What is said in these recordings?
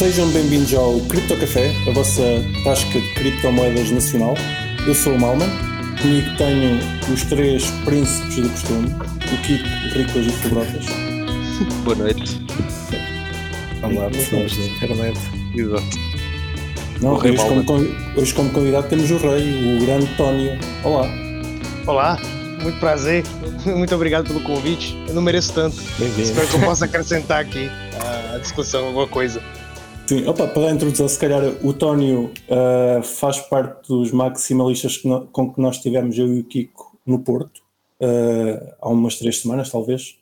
Sejam bem-vindos ao Cripto Café, a vossa tasca de criptomoedas nacional. Eu sou o Malman, comigo tenho os três príncipes do costume, o Kiko, o Riclas e o Fibrotas. Boa noite. Olá, pessoas da internet. Exato. Não, hoje, como, hoje como convidado temos o Rei, o grande Tónio. Olá. Olá, muito prazer. Muito obrigado pelo convite. Eu não mereço tanto. Bem-vindo. Espero que eu possa acrescentar aqui à discussão alguma coisa. Sim, opa, para introdução, se calhar o Tónio ah, faz parte dos maximalistas que no- com que nós tivemos, eu e o Kiko, no Porto, ah, há umas três semanas, talvez.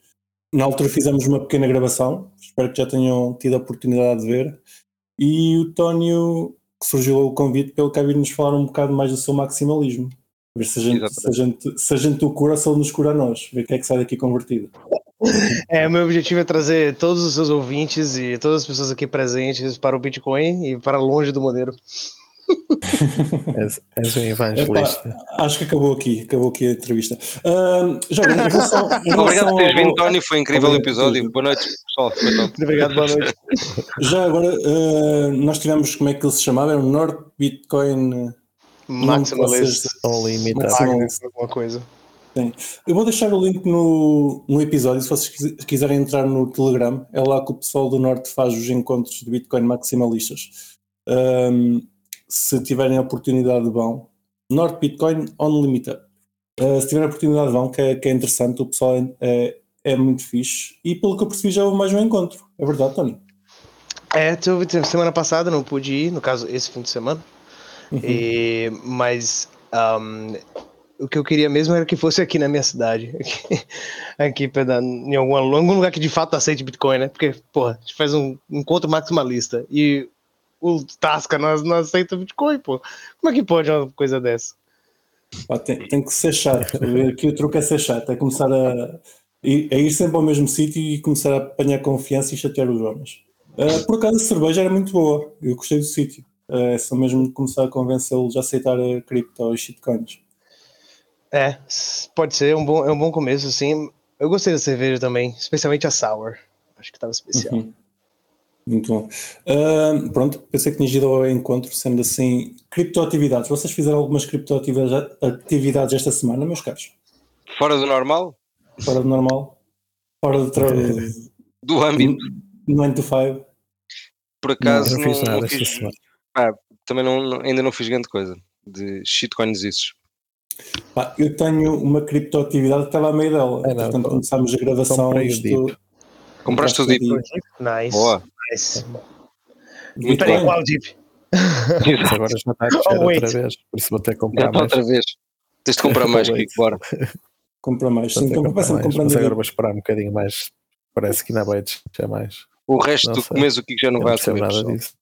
Na altura fizemos uma pequena gravação, espero que já tenham tido a oportunidade de ver. E o Tónio, que surgiu o convite cá vir nos falar um bocado mais do seu maximalismo. Ver se a gente, Exatamente. se a gente, se a gente o cura, se ele nos cura a nós. Ver o que é que sai daqui convertido. É, meu objetivo é trazer todos os seus ouvintes e todas as pessoas aqui presentes para o Bitcoin e para longe do modelo. És, és um evangelista. Epá, acho que acabou aqui, acabou aqui a entrevista. Agora, em relação, em Obrigado relação por teres vindo, Tony. Foi incrível o Obrigado episódio. Boa noite, pessoal. Muito obrigado, boa noite. Já agora, eh, nós tivemos, como é que ele se chamava? Era o North Bitcoin. Maximalist. Ou limitado. Maximum. Agnes, alguma coisa. Eu vou deixar o link no, no episódio, se vocês quis- quiserem entrar no Telegram. É lá que o pessoal do Norte faz os encontros de Bitcoin maximalistas. Ahm, se tiverem a oportunidade, vão. North Bitcoin Unlimited. Uh, se tiverem a oportunidade, vão, que é, que é interessante. O pessoal é, é, é muito fixe. E pelo que eu percebi, já houve mais um encontro. É verdade, Tony? É, teve semana passada, não pude ir, no caso, esse fim de semana. Uhum. E, mas ahm, o que eu queria mesmo era que fosse aqui na minha cidade. Aqui, aqui pra em algum, algum lugar que de fato aceite Bitcoin, né? Porque, porra, a gente faz um encontro maximalista e o Tasca não, não aceita Bitcoin, pô. Como é que pode uma coisa dessa? Pá, tem, tem que ser chato. Aqui o truque é ser chato, é começar a ir, a ir sempre ao mesmo sítio e começar a apanhar confiança e chatear os homens. Ah, por acaso a cerveja era muito boa, eu gostei do sítio. Ah, é só mesmo começar a convencê-los a aceitar a cripto e shitcoins. É, pode ser, é um bom, é um bom começo, sim. Eu gostei da cerveja também, especialmente a Sour. Acho que tava especial. Uhum. Muito bom. Ah, pronto, pensei que tinha ido ao encontro, sendo assim, criptoatividades. Vocês fizeram algumas criptoatividades atividades esta semana, meus caros? Fora do normal, Fora do normal? Fora do trabalho? do âmbito. 9 to 5? Por acaso, não fiz nada não esta fiz- semana. Ah, também não, não- ainda não fiz grande coisa de shitcoins isso. Pá, eu tenho uma criptoatividade que estava a meio dela. É, não, Portanto, pô. começámos a gravação. Comprei o isto-. Compraste o o Deep. Nice. Boa. nice. Peraí, qual Deep? Mas agora já está a crescer Oh, outra vez. Por isso vou ter que Já comprar está mais. outra vez. Tens de comprar mais. Kiko, bora. Compra mais. Sim, vai comprar mais. Mas agora vou esperar um bocadinho mais. Parece que ainda vai descer mais. O resto Não do começo, o Kiko já não Eu vai não percebo saber. nada disso.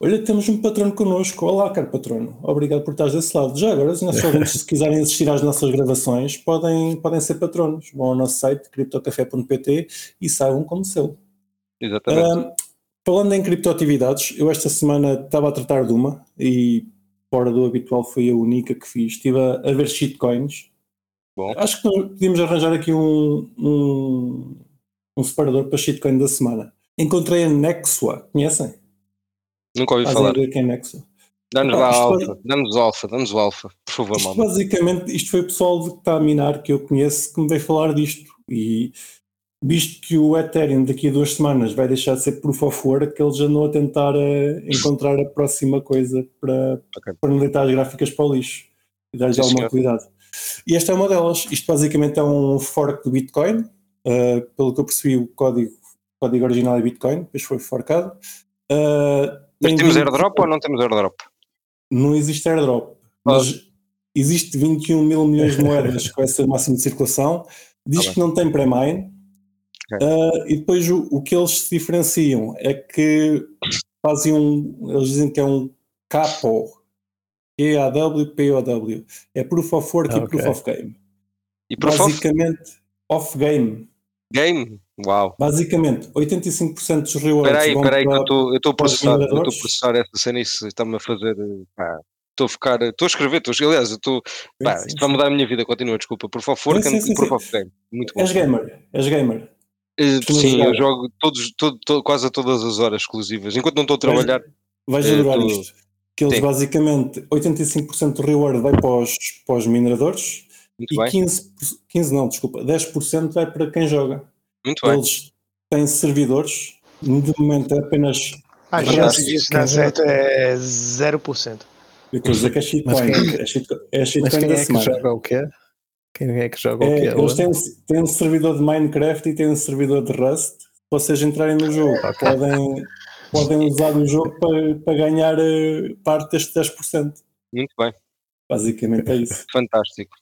Olha, temos um patrono connosco. Olá, caro patrono. Obrigado por estares desse lado. Já agora, os nossos ouvintes, se quiserem assistir às nossas gravações, podem, podem ser patronos. Vão ao nosso site, criptocafé.pt e saibam como seu. Exatamente. Ah, falando em criptoatividades, eu esta semana estava a tratar de uma e fora do habitual foi a única que fiz. Estive a, a ver shitcoins. Bom. Acho que nós podíamos arranjar aqui um, um, um separador para shitcoin da semana. Encontrei a Nexua, conhecem? Nunca ouvi Fazem falar. quem é Nexua? Dá-nos lá a alfa. Dá-nos o alfa. Dá-nos o alfa. Por favor, Isto basicamente, isto foi o pessoal que está a minar que eu conheço que me veio falar disto. E visto que o Ethereum daqui a duas semanas vai deixar de ser proof of work, eles andam a tentar eh, encontrar a próxima coisa para, Ok. para não deitar as gráficas para o lixo e dar-lhes alguma cuidado. E esta é uma delas. Isto basicamente é um fork do Bitcoin. Eh, pelo que eu percebi, o código, código original é Bitcoin, depois foi forcado. Eh, Mas tem temos 20 airdrop ou não temos airdrop? não existe airdrop, mas existe 21 mil milhões de moedas com esse máximo de circulação. Diz Tá que não tem pré-mine. Ok. Ah, e depois o, o que eles se diferenciam é que fazem um, eles dizem que é um CAPO, Q-A-W-P-O-W, é Proof of Work Ah, e. Proof of Game. E proof of Basicamente, off game. Uau. Basicamente, 85% dos rewards Espera aí, espera aí, que eu estou- a processar, eu estou a mineradores. processar essa cena e isso está-me a fazer. pá, Estou a ficar, estou a escrever, estou, aliás, estou. Pá, Sim, isto vai mudar a minha vida, continua, desculpa. Of Work Sim, sim, e sim, sim. of Game. Muito bom. És gamer, és gamer. Costumas Sim, jogar? eu jogo todos, todo- todo- quase a todas as horas exclusivas. Enquanto não estou a trabalhar, Vais Eh, adorar isto. Que eles Sim. basicamente 85% do reward vai para os, para os mineradores muito e bem, 15, 15 não, desculpa, 10% vai para quem joga. muito bem. Eles têm servidores, de momento é apenas. A chance disso dar certo é 0%. Eu estou a dizer que é shitcoin. É shitcoin, é Mas shitcoin quem da é que semana. joga o quê? Quem é que joga o É, quê? eles têm, têm um servidor de Minecraft e têm um servidor de Rust. Se vocês entrarem no jogo, Ok. podem, podem usar o jogo para, para ganhar eh, parte destes 10%. Muito bem, Basicamente é isso. fantástico.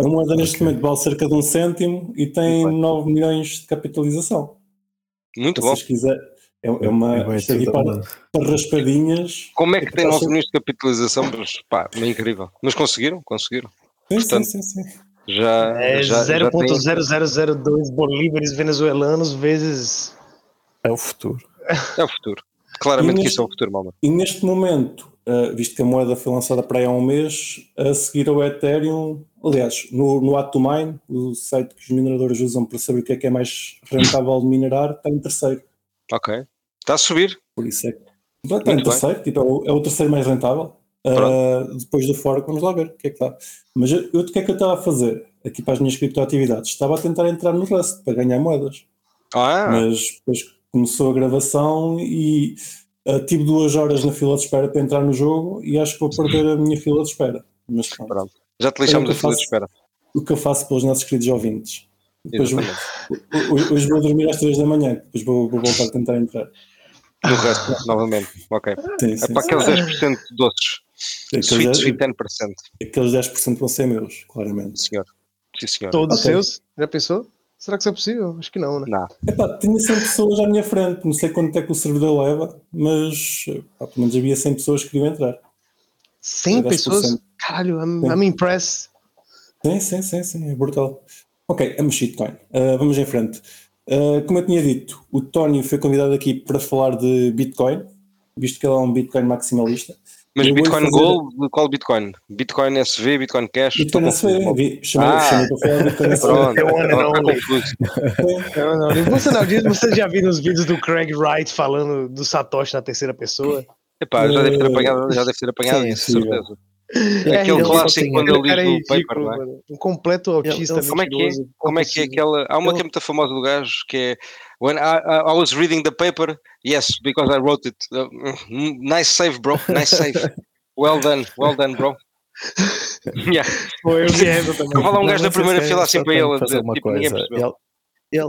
A moeda neste Ok. momento vale cerca de um cêntimo e tem Muito bem. 9 milhões de capitalização. Muito Se bom. vocês quiserem, é, é uma. E vai Isto aqui para, para raspadinhas. Como é que tem Acho- 9 milhões de capitalização? Mas, pá, é incrível. Mas conseguiram? Conseguiram. Sim, Portanto, sim, sim, sim. Já, É já, já tem... 0.0002 bolívares venezuelanos vezes. É o futuro. É o futuro. Claramente E que neste- isso é o futuro, malma. E neste momento, uh, visto que a moeda foi lançada para aí há um mês, a seguir ao Ethereum, aliás, no, no Atomine, o site que os mineradores usam para saber o que é que é mais rentável de minerar, está em terceiro. Ok. Está a subir. Por isso é que está em terceiro, tipo, é, o, é o terceiro mais rentável. Uh, depois do fork, vamos lá ver o que é que está. Mas eu, eu- o que é que eu estava a fazer aqui para as minhas criptoatividades? Estava a tentar entrar no Rust para ganhar moedas. Ah, Mas depois começou a gravação e uh, tive duas horas na fila de espera para entrar no jogo e acho que vou perder a minha fila de espera. Mas pronto, pronto. Já te lixamos a fila de espera. o que eu faço pelos nossos queridos ouvintes. Depois, Exatamente. hoje, vou dormir às 3 da manhã, depois vou, vou voltar a tentar entrar. No resto, novamente. Ok. Sim, É sim, para sim. aqueles 10% doces. Aqueles, Sweet, 10, sweet 10%. aqueles 10% vão ser meus, claramente. Senhor. Sim, senhor. Todos Ok. seus? Já pensou? Será que isso é possível? Acho que não, né? Não. Epá, tinha 100 pessoas à minha frente, não sei quanto é que o servidor leva, mas pá, pelo menos havia 100 pessoas que queriam entrar. 100 10%. pessoas? Caralho, I'm. I'm impressed. Sim, sim, sim, sim, é brutal. Ok, uma shitcoin. Uh, vamos em frente. Uh, como eu tinha dito, o Tony foi convidado aqui para falar de Bitcoin, visto que ele é um Bitcoin maximalista. Mas Eu Bitcoin fazer- Gold, qual Bitcoin? Bitcoin SV, Bitcoin Cash? Bitcoin SV, chamei, Ah. chamei para falar de Bitcoin SV. Pronto, É. Não, não, não. Você não diz, você já viu os vídeos do Craig Wright falando do Satoshi na terceira pessoa? Epá, já deve ter apanhado, já deve ter apanhado sim, isso, certeza. É, Aquele ele clássico quando ele cara diz é paper, não é? Um completo autista ele- Como é que é? Como é que é aquela. Há uma Ele- que é muito famosa do gajo que é When I, I, I was reading the paper, yes, because I wrote it. Uh, mm, nice save, bro. Nice save. Well done, well done, bro. yeah. Eu. Estava lá um gajo na mas primeira fila assim para ele a fazer dizer, uma tipo, coisa. Ele, ele,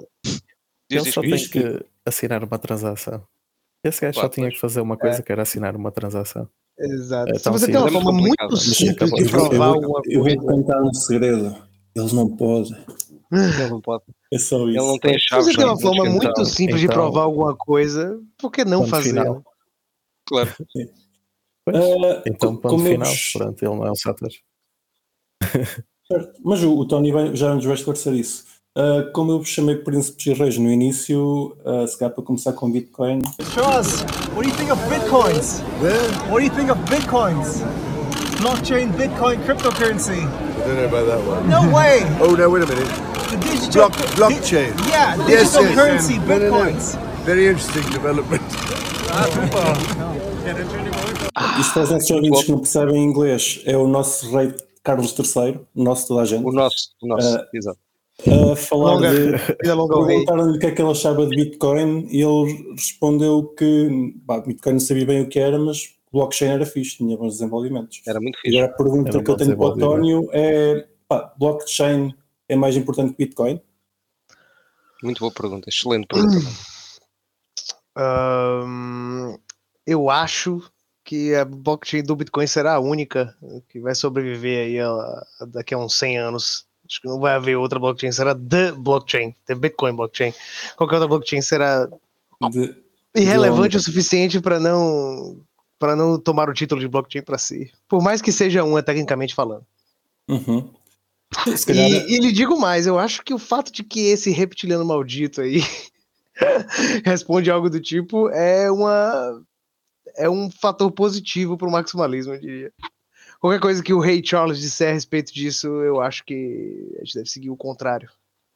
ele só tem que assinar uma transação. Esse gajo só tinha que fazer uma coisa que era assinar uma transação. Exato. É Se tão você tem uma simples. forma É muito complicado. simples de Eu provar eu, alguma eu vou coisa. contar um segredo. Eles não podem. Ele não pode. É só isso. Ele não tem Se chaves. você tem uma forma muito Então- simples de então- provar alguma coisa, por que não fazer? final. Claro. Pois, Ah, então, ponto eu final. vos- Pronto, ele não é um. Certo. Mas o, o Tony vai- já nos vai esclarecer isso. Ah, como eu vos chamei príncipes e reis no início, ah, se calhar para começar com Bitcoin, Charles, what do you think of bitcoins? What do you think of bitcoins? Blockchain, Bitcoin, cryptocurrency. I don't know about that one. No way! Oh no, wait a minute. The digital Block- blockchain. Di- yeah, Yes, digital yes. currency, No, no, no. bitcoins. Very interesting development. isto para os nossos ouvintes que não percebem inglês, é o nosso rei Carlos III, o nosso toda a gente, O nosso, o nosso, Ah, exato. A falar Longa- de. Perguntaram-lhe o que é que ele achava de Bitcoin e ele respondeu que pá, Bitcoin não sabia bem o que era, mas blockchain era fixe, tinha bons desenvolvimentos. Era muito E fixe. agora a pergunta Era que eu tenho para o. António é: pá, blockchain é mais importante que Bitcoin? Muito boa pergunta. Excelente pergunta. Ahn, eu acho que a blockchain do Bitcoin será a única que vai sobreviver aí a- a- daqui a uns 100 anos. Acho que não vai haver outra blockchain, será the blockchain, the Bitcoin blockchain. Qualquer outra blockchain será De- irrelevante o suficiente para não para não tomar o título de blockchain para si. Por mais que seja uma tecnicamente falando. Uhum. Calhar, E, e lhe digo mais, eu acho que o fato de que esse reptiliano maldito aí responde algo do tipo é uma é um fator positivo para o maximalismo, eu diria. Qualquer coisa que o rei Charles disser a respeito disso, eu acho que a gente deve seguir o contrário.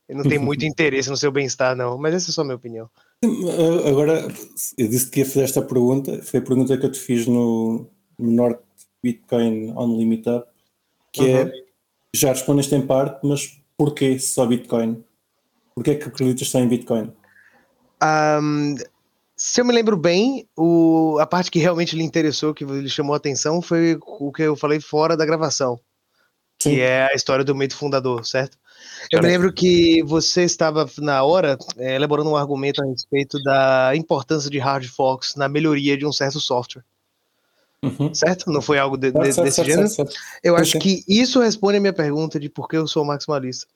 Ele não tem muito interesse no seu bem-estar, não. Mas essa é só a minha opinião. Uh, Agora, eu disse que ia fazer esta pergunta, foi a pergunta que eu te fiz no, no Norte Bitcoin Unlimited, que Uhum. é, já respondeste em parte, mas porquê só Bitcoin? Porquê é que acreditas só em Bitcoin? Ahm, se eu me lembro bem, o, a parte que realmente lhe interessou, que lhe chamou a atenção, foi o que eu falei fora da gravação, que Sim. é a história do mito fundador, certo? Eu me lembro que você estava, na hora, eh, elaborando um argumento a respeito da importância de hard forks na melhoria de um certo software, Uhum. certo? Não foi algo de- de- certo, desse certo, gênero? certo. Eu acho que isso responde a minha pergunta de por que eu sou maximalista.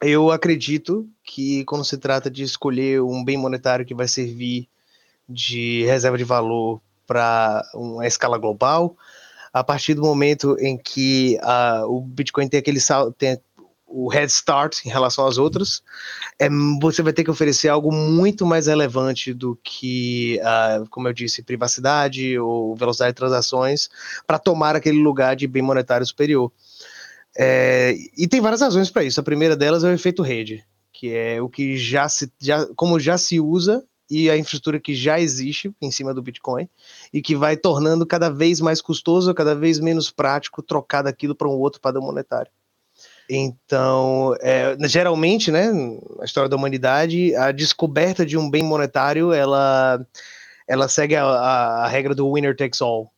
Eu acredito que quando se trata de escolher um bem monetário que vai servir de reserva de valor para uma escala global, a partir do momento em que ah, o Bitcoin tem aquele sal- tem o head start em relação às outras, é, você vai ter que oferecer algo muito mais relevante do que, ah, como eu disse, privacidade ou velocidade de transações para tomar aquele lugar de bem monetário superior. É, e tem várias razões para isso. A primeira delas é o efeito rede, que é o que já se, já, como já se usa e a infraestrutura que já existe em cima do Bitcoin e que vai tornando cada vez mais custoso, cada vez menos prático trocar daquilo para um outro padrão monetário. Então, é, geralmente, né, na história da humanidade, a descoberta de um bem monetário, ela, ela segue a, a- a regra do winner takes all.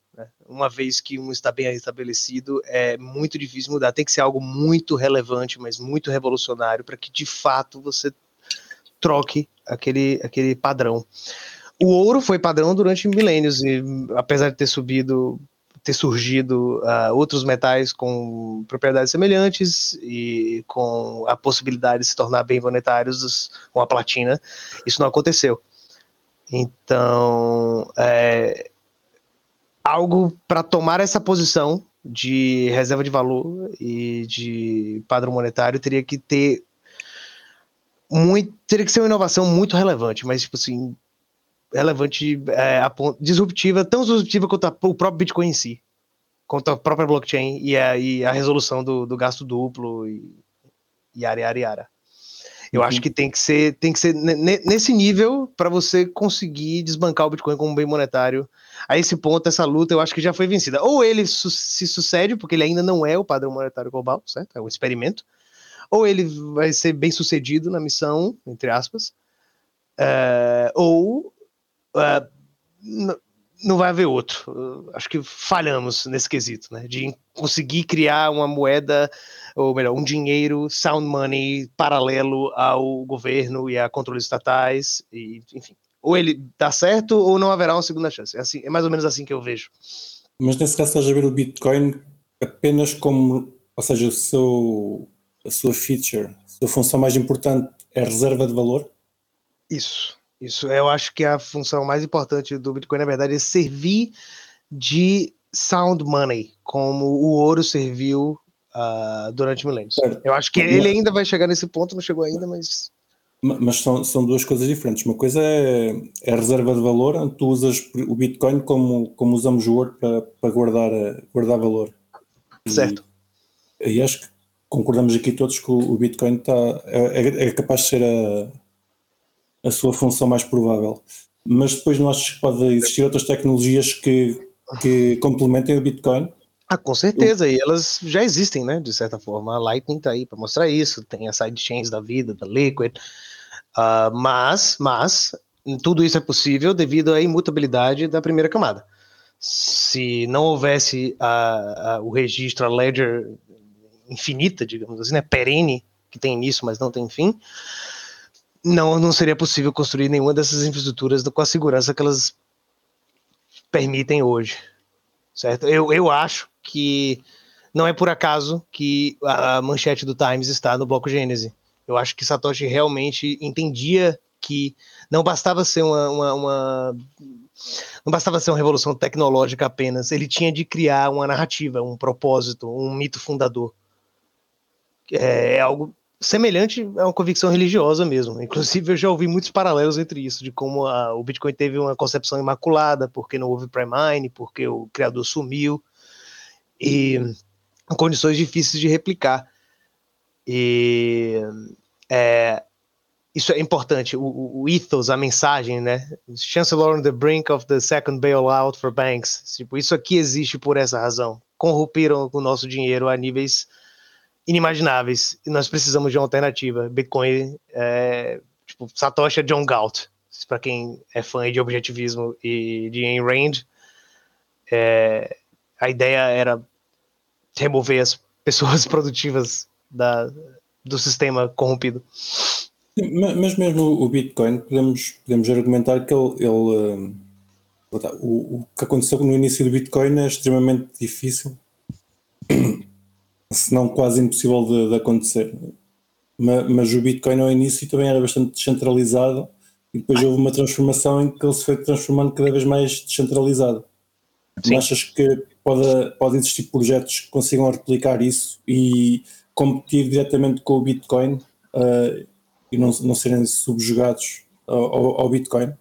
Uma vez que um está bem estabelecido, é muito difícil mudar. Tem que ser algo muito relevante, mas muito revolucionário, para que de fato você troque aquele, aquele padrão. O ouro foi padrão durante milênios, e apesar de ter subido, ter surgido ah, outros metais com propriedades semelhantes e com a possibilidade de se tornar bem monetários, os- com a platina, isso não aconteceu. Então, é, algo para tomar essa posição de reserva de valor e de padrão monetário teria que ter muito, teria que ser uma inovação muito relevante, mas tipo assim, relevante, é, disruptiva, tão disruptiva quanto a- o próprio Bitcoin em si, quanto a própria blockchain e a, e a resolução do, do gasto duplo e yara, yara, yara. Eu Uhum. acho que tem que ser, tem que ser ne- ne- nesse nível para você conseguir desbancar o Bitcoin como bem monetário. A esse ponto, essa luta eu acho que já foi vencida. Ou ele su- se sucede, porque ele ainda não é o padrão monetário global, certo? É um experimento. Ou ele vai ser bem sucedido na missão, entre aspas, é, ou n- não vai haver outro. Eu acho que falhamos nesse quesito, né? De conseguir criar uma moeda, ou melhor, um dinheiro, sound money, paralelo ao governo e a controles estatais, e, enfim. Ou ele dá certo, ou não haverá uma segunda chance. É, assim, é mais ou menos assim que eu vejo. Mas nesse caso estás a ver o Bitcoin apenas como, ou seja, o seu, a sua feature, a sua função mais importante é a reserva de valor? Isso, isso. Eu acho que a função mais importante do Bitcoin, na verdade, é servir de sound money, como o ouro serviu ah, durante milênios. Eu acho que ele ainda vai chegar nesse ponto, não chegou ainda, mas Ma- Mas são, são duas coisas diferentes. Uma coisa é, é a reserva de valor, tu usas o Bitcoin como, como usamos o ouro para, para guardar, guardar valor. E- Certo. E, acho que concordamos aqui todos que o, o Bitcoin está, é, é- é capaz de ser a, a sua função mais provável. Mas depois não achas que pode existir outras tecnologias que, que complementem o Bitcoin? Ah, com certeza, e elas já existem, né? De certa forma. A Lightning tá aí para mostrar isso, tem as sidechains da vida, da Liquid. Ah, mas, mas, tudo isso é possível devido à imutabilidade da primeira camada. Se não houvesse a- a- o registro, a ledger infinita, digamos assim, né? Perene, que tem início, mas não tem fim, não, não seria possível construir nenhuma dessas infraestruturas com a segurança que elas permitem hoje certo? Eu, eu acho que não é por acaso que a manchete do Times está no bloco Gênese. Eu acho que Satoshi realmente entendia que não bastava ser uma, uma, uma- não bastava ser uma revolução tecnológica apenas, ele tinha de criar uma narrativa, um propósito, um mito fundador. É, é algo semelhante a uma convicção religiosa mesmo. Inclusive, eu já ouvi muitos paralelos entre isso, de como a- o Bitcoin teve uma concepção imaculada, porque não houve pré-mine, porque o criador sumiu, e condições difíceis de replicar. E é, isso é importante, o- o, ethos, a mensagem, né? Chancellor on the brink of the second bailout for banks. Tipo, isso aqui existe por essa razão. Corromperam o nosso dinheiro a níveis inimagináveis e nós precisamos de uma alternativa. Bitcoin, é, tipo, Satoshi é John Galt, para quem é fã de objetivismo e de Ayn Rand, é, a ideia era remover as pessoas produtivas da, do sistema corrompido. Mas mesmo o Bitcoin, podemos, podemos argumentar que ele, ele, eh, o, o que aconteceu no início do Bitcoin é extremamente difícil, se não quase impossível de, de acontecer. Ma- Mas, o Bitcoin ao início também era bastante descentralizado e depois houve uma transformação em que ele se foi transformando cada vez mais descentralizado. Sim. Achas que pode, pode existir projetos que consigam replicar isso e competir diretamente com o Bitcoin eh, e não, não serem subjugados ao, ao- Bitcoin?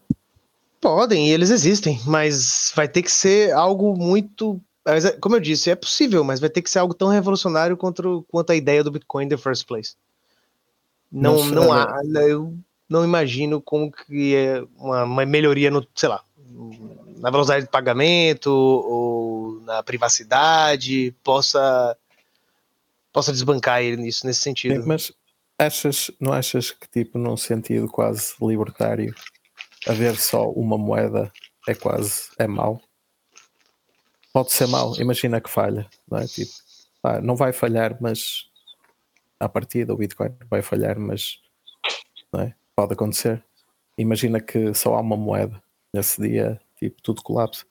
Podem, eles existem, mas vai ter que ser algo muito. Mas é- Como eu disse, é possível, mas vai ter que ser algo tão revolucionário quanto, quanto a ideia do Bitcoin in the first place. Não, não eh, há. Eu não imagino como que é uma, uma melhoria no, sei lá, na velocidade de pagamento ou na privacidade possa possa desbancar ele nisso nesse sentido. Mas achas, não achas que, tipo, num sentido quase libertário, haver só uma moeda é quase é mau? Pode ser mau, imagina que falha, não é? Tipo, pá, não vai falhar, mas à partida o Bitcoin vai falhar, mas não é? pode acontecer. Imagina que só há uma moeda nesse dia, tipo, tudo colapsa.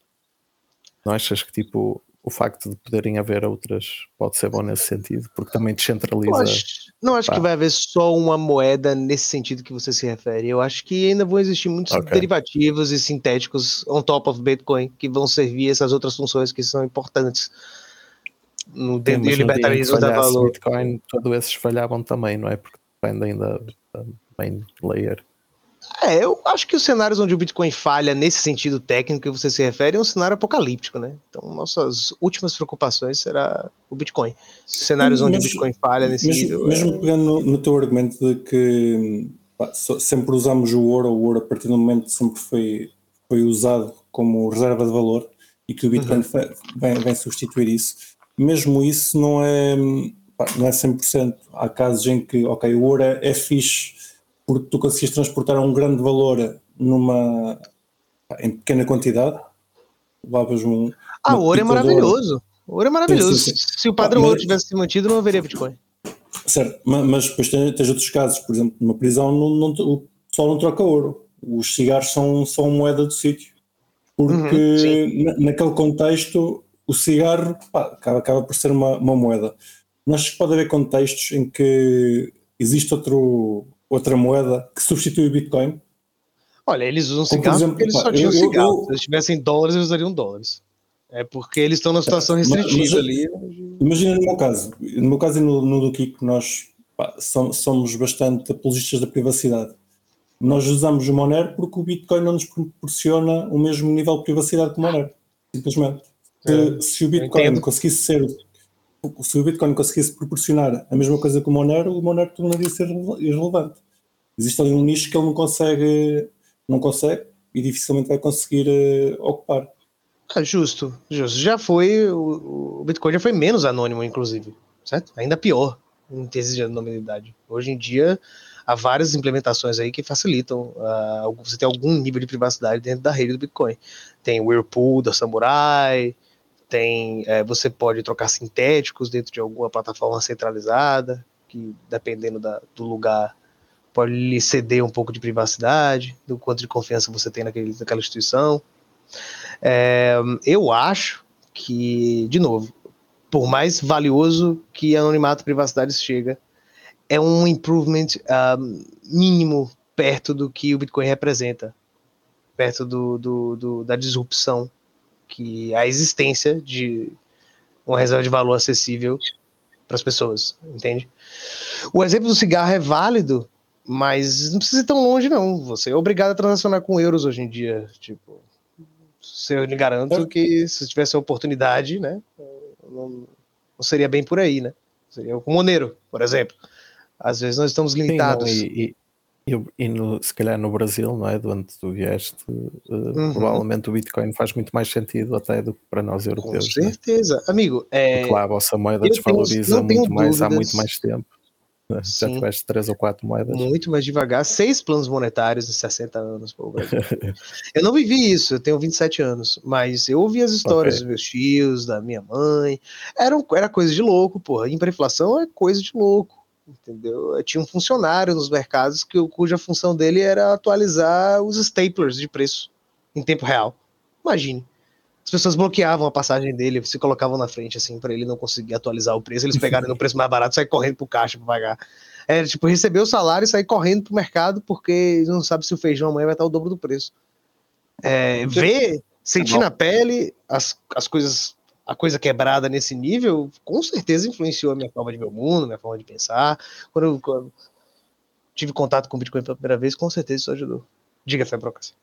Não achas que tipo o facto de poderem haver outras pode ser bom nesse sentido? Porque também Não descentraliza. acho, não acho que vai haver só uma moeda nesse sentido que você se refere. Eu acho que ainda vão existir muitos Ok. derivativos e sintéticos on top of Bitcoin que vão servir essas outras funções que são importantes no dentro do libertarismo da valor. Bitcoin, todos esses falhavam também, não é? Porque dependem da, da main layer. É, eu acho que os cenários onde o Bitcoin falha nesse sentido técnico que você se refere é um cenário apocalíptico, né? Então, nossas últimas preocupações será o Bitcoin. Cenários onde o Bitcoin falha nesse mesmo, nível. é- mesmo pegando no, no teu argumento de que pá, sempre usamos o ouro, o ouro a partir do momento sempre foi, foi usado como reserva de valor e que o Bitcoin fe- vem, vem substituir isso, mesmo isso não é, pá, não é 100%. Há casos em que, ok, o ouro é, é fixe porque tu consegues transportar um grande valor numa, em pequena quantidade, levavas um. Ah, o ouro é maravilhoso. O ouro é maravilhoso. Sim, sim, sim. Se o padrão Ah, mas- ouro tivesse se mantido, não haveria Bitcoin. Certo, ma- mas depois tens, tens outros casos, por exemplo, numa prisão não, não, o pessoal não troca ouro, os cigarros são, são moeda do sítio, Uhum, porque na- naquele contexto o cigarro pá, acaba, acaba por ser uma, uma moeda. Nós pode haver contextos em que existe outro, outra moeda que substitui o Bitcoin. Olha, eles usam cigarros exemplo, porque eles só tinham eu- eu- cigarros. eu- Se eles tivessem dólares, eles usariam dólares. É porque eles estão numa situação mas- restritiva mas- ali. Imagina no meu caso, no meu caso e no, no do Kiko, nós pá, som- somos bastante apologistas da privacidade. Nós usamos o Monero porque o Bitcoin não nos proporciona o mesmo nível de privacidade que o Monero, simplesmente. Se, se o Bitcoin conseguisse ser, se o Bitcoin conseguisse proporcionar a mesma coisa que o Monero, o Monero tornaria ser irrelevante. Existe ali um nicho que ele não consegue, não consegue e dificilmente vai conseguir eh, ocupar. Ah, justo, justo. Já foi, o, o Bitcoin já foi menos anônimo, inclusive, certo? Ainda pior em termos de anonimidade. Hoje em dia, há várias implementações aí que facilitam algum- você ter algum nível de privacidade dentro da rede do Bitcoin. Tem o Whirlpool da Samurai, tem, eh, você pode trocar sintéticos dentro de alguma plataforma centralizada, que dependendo da- do lugar pode lhe ceder um pouco de privacidade, do quanto de confiança você tem naquele, naquela instituição. É, eu acho que, de novo, por mais valioso que anonimato e privacidade chega, é um improvement ah, mínimo perto do que o Bitcoin representa, perto do, do- do- da disrupção que a existência de uma reserva de valor acessível para as pessoas, entende? O exemplo do cigarro é válido, mas não precisa ir tão longe, não. Você é obrigado a transacionar com euros hoje em dia. Tipo, eu lhe garanto que se tivesse a oportunidade, né? Não, seria bem por aí, né? Seria com o Monero, por exemplo. Às vezes nós estamos Sim, não, limitados. e, e, no- se calhar no Brasil, não é? De onde tu vieste, eh, provavelmente o Bitcoin faz muito mais sentido até do que para nós Com europeus. né? certeza. Amigo, é, Porque lá a vossa moeda desvaloriza tenho muito mais há dúvidas. muito mais tempo. né? Já Sim. tiveste três ou quatro moedas. muito mais devagar. Seis planos monetários em 60 anos. Pô, eu não vivi isso, eu tenho 27 anos, mas eu ouvi as histórias Ok. dos meus tios, da minha mãe. Era, era coisa de louco, porra. Hiperinflação é coisa de louco. Entendeu? Tinha um funcionário nos mercados que, cuja função dele era atualizar os staplers de preço em tempo real. Imagine. As pessoas bloqueavam a passagem dele, se colocavam na frente, assim, para ele não conseguir atualizar o preço. Eles pegaram no preço mais barato saíram correndo pro caixa para pagar. Era tipo, receber o salário e sair correndo pro mercado porque não sabe se o feijão amanhã vai estar o dobro do preço. É, ver, sentir na pele as, as coisas, a coisa quebrada nesse nível, com certeza influenciou a minha forma de ver o mundo, minha forma de pensar. Quando eu, quando tive contato com o Bitcoin pela primeira vez, com certeza isso ajudou. Diga, Fé Brocas.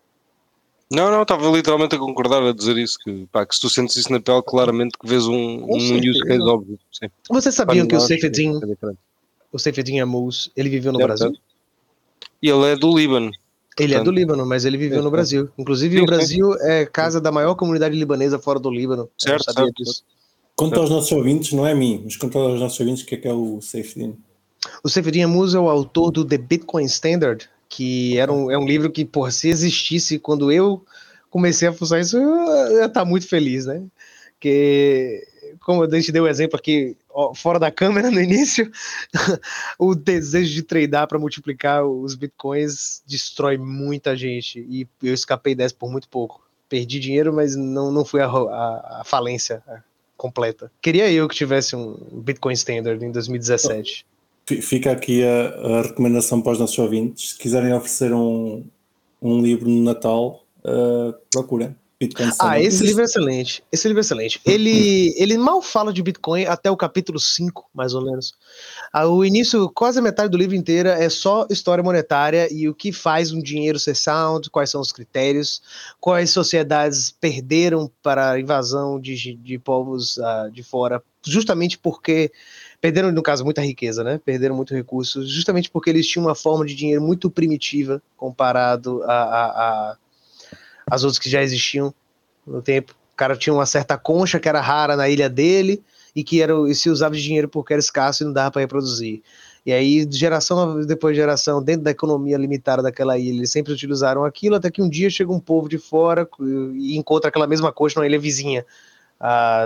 Não, não, estava literalmente a concordar a dizer isso, que, pá, que se tu sentes isso na pele, claramente que vês um, Com um use case óbvio. Sim. Vocês sabiam que o Seyfedin, é o Seyfedin Amous, ele viveu no Certo, Brasil? E ele é do Líbano. Ele é do Líbano, mas ele viveu sim, no sim. Brasil. Inclusive, Sim, o sim. Brasil é casa da maior comunidade libanesa fora do Líbano. Certo, sabia certo, disso. Conta aos nossos ouvintes, não é a mim, mas conta aos nossos ouvintes o que é que é o Safety. O Seyfedin Amous é o autor do The Bitcoin Standard, que era um, é um livro que, porra, se existisse quando eu comecei a fuçar isso, eu ia estar muito feliz, né? Que, como a gente deu o exemplo aqui, fora da câmera no início, o desejo de tradar para multiplicar os bitcoins destrói muita gente. E eu escapei dessa por muito pouco. Perdi dinheiro, mas não, não fui a, a- a falência completa. Queria eu que tivesse um Bitcoin Standard em 2017. F- Fica aqui a, a recomendação para os nossos ouvintes. Se quiserem oferecer um, um livro no Natal, uh, procurem. Bitcoin Ah, esse livro é excelente. Esse livro é excelente. Ele, ele mal fala de Bitcoin até o capítulo 5, mais ou menos. Ah, O início, quase a metade do livro inteira é só história monetária e o que faz um dinheiro ser sound, quais são os critérios, quais sociedades perderam para a invasão de, de povos ah, de fora, justamente porque perderam, no caso, muita riqueza, né? Perderam muito recursos, justamente porque eles tinham uma forma de dinheiro muito primitiva comparado a, a, a as outras que já existiam no tempo. O cara tinha uma certa concha que era rara na ilha dele e que era, e se usava de dinheiro porque era escasso e não dava para reproduzir. E aí, geração depois de geração, dentro da economia limitada daquela ilha, eles sempre utilizaram aquilo, até que um dia chega um povo de fora e encontra aquela mesma concha numa ilha vizinha, a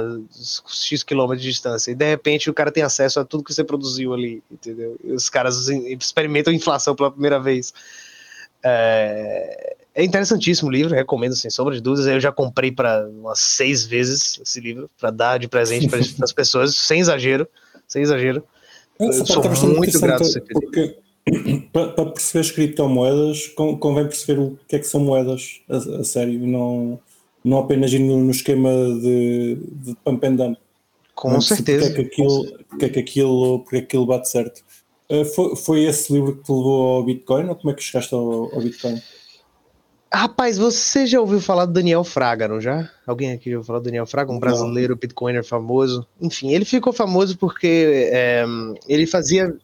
X quilômetros de distância. E de repente o cara tem acesso a tudo que você produziu ali, entendeu? E os caras experimentam inflação pela primeira vez. É, é interessantíssimo o livro, recomendo sem sombra de dúvidas. Eu já comprei para umas seis vezes esse livro para dar de presente para as pessoas, sem exagero, sem exagero. Essa eu sou é muito grato. Porque para, perceber as criptomoedas, con- convém perceber o que é que são moedas a, a sério, e não, não apenas ir no, no esquema de, de pump and dump. Com Não perceber certeza. Porque é que aquilo, porque é que aquilo, porque é que aquilo bate certo. Uh, foi, foi esse livro que te levou ao Bitcoin ou como é que chegaste ao, ao Bitcoin? Rapaz, você já ouviu falar do Daniel Fraga, não já? Alguém aqui já ouviu falar do Daniel Fraga, um Não. brasileiro bitcoiner famoso? Enfim, ele ficou famoso porque é, ele fazia.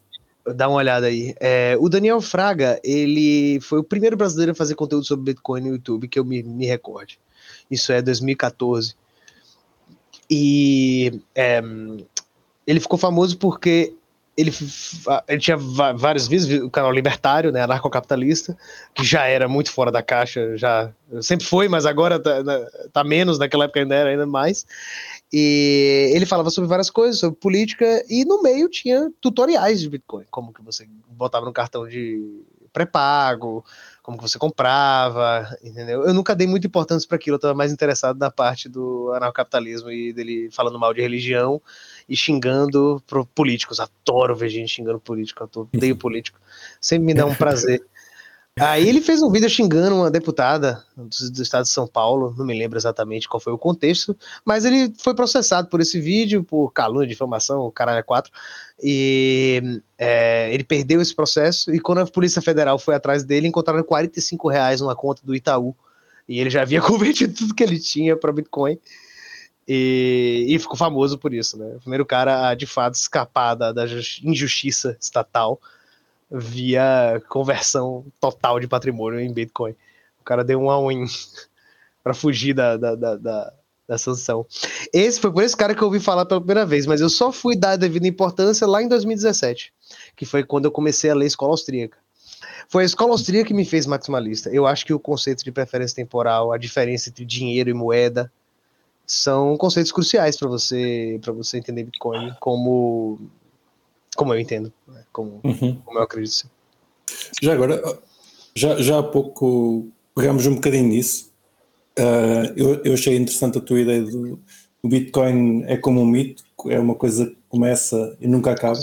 Dá uma olhada aí. É, o Daniel Fraga, ele foi o primeiro brasileiro a fazer conteúdo sobre Bitcoin no YouTube, que eu me, me recorde. Isso é 2014. E é, ele ficou famoso porque ele, ele tinha vários vídeos, o canal libertário, né, anarcocapitalista, que já era muito fora da caixa, já sempre foi, mas agora tá, na- tá menos, naquela época ainda era ainda mais. E ele falava sobre várias coisas, sobre política, e no meio tinha tutoriais de Bitcoin, como que você botava no cartão de pré-pago, como que você comprava, entendeu? Eu nunca dei muita importância para aquilo, eu estava mais interessado na parte do anarcocapitalismo e dele falando mal de religião e xingando pro políticos. Adoro ver gente xingando político, eu odeio político. Sempre me dá um prazer. Aí ele fez um vídeo xingando uma deputada do, do estado de São Paulo, não me lembro exatamente qual foi o contexto, mas ele foi processado por esse vídeo, por calúnia, difamação, o caralho é quatro, e é, ele perdeu esse processo, e quando a Polícia Federal foi atrás dele, encontraram 45 reais numa conta do Itaú, e ele já havia convertido tudo que ele tinha para Bitcoin, e, e ficou famoso por isso, né? O primeiro cara a, de fato, escapar da, da jus- injustiça estatal via conversão total de patrimônio em Bitcoin. O cara deu um all-in para fugir da, da, da, da, da sanção. Esse foi por esse cara que eu ouvi falar pela primeira vez, mas eu só fui dar a devida importância lá em 2017, que foi quando eu comecei a ler escola austríaca. Foi a escola austríaca que me fez maximalista. Eu acho que o conceito de preferência temporal, a diferença entre dinheiro e moeda, são conceitos cruciais para você para você entender Bitcoin como como eu entendo, né? como, Uhum. como eu acredito. ser. Já agora, já, já há pouco pegámos um bocadinho nisso. Ah, eu, eu achei interessante a tua ideia do Bitcoin é como um mito, é uma coisa que começa e nunca acaba.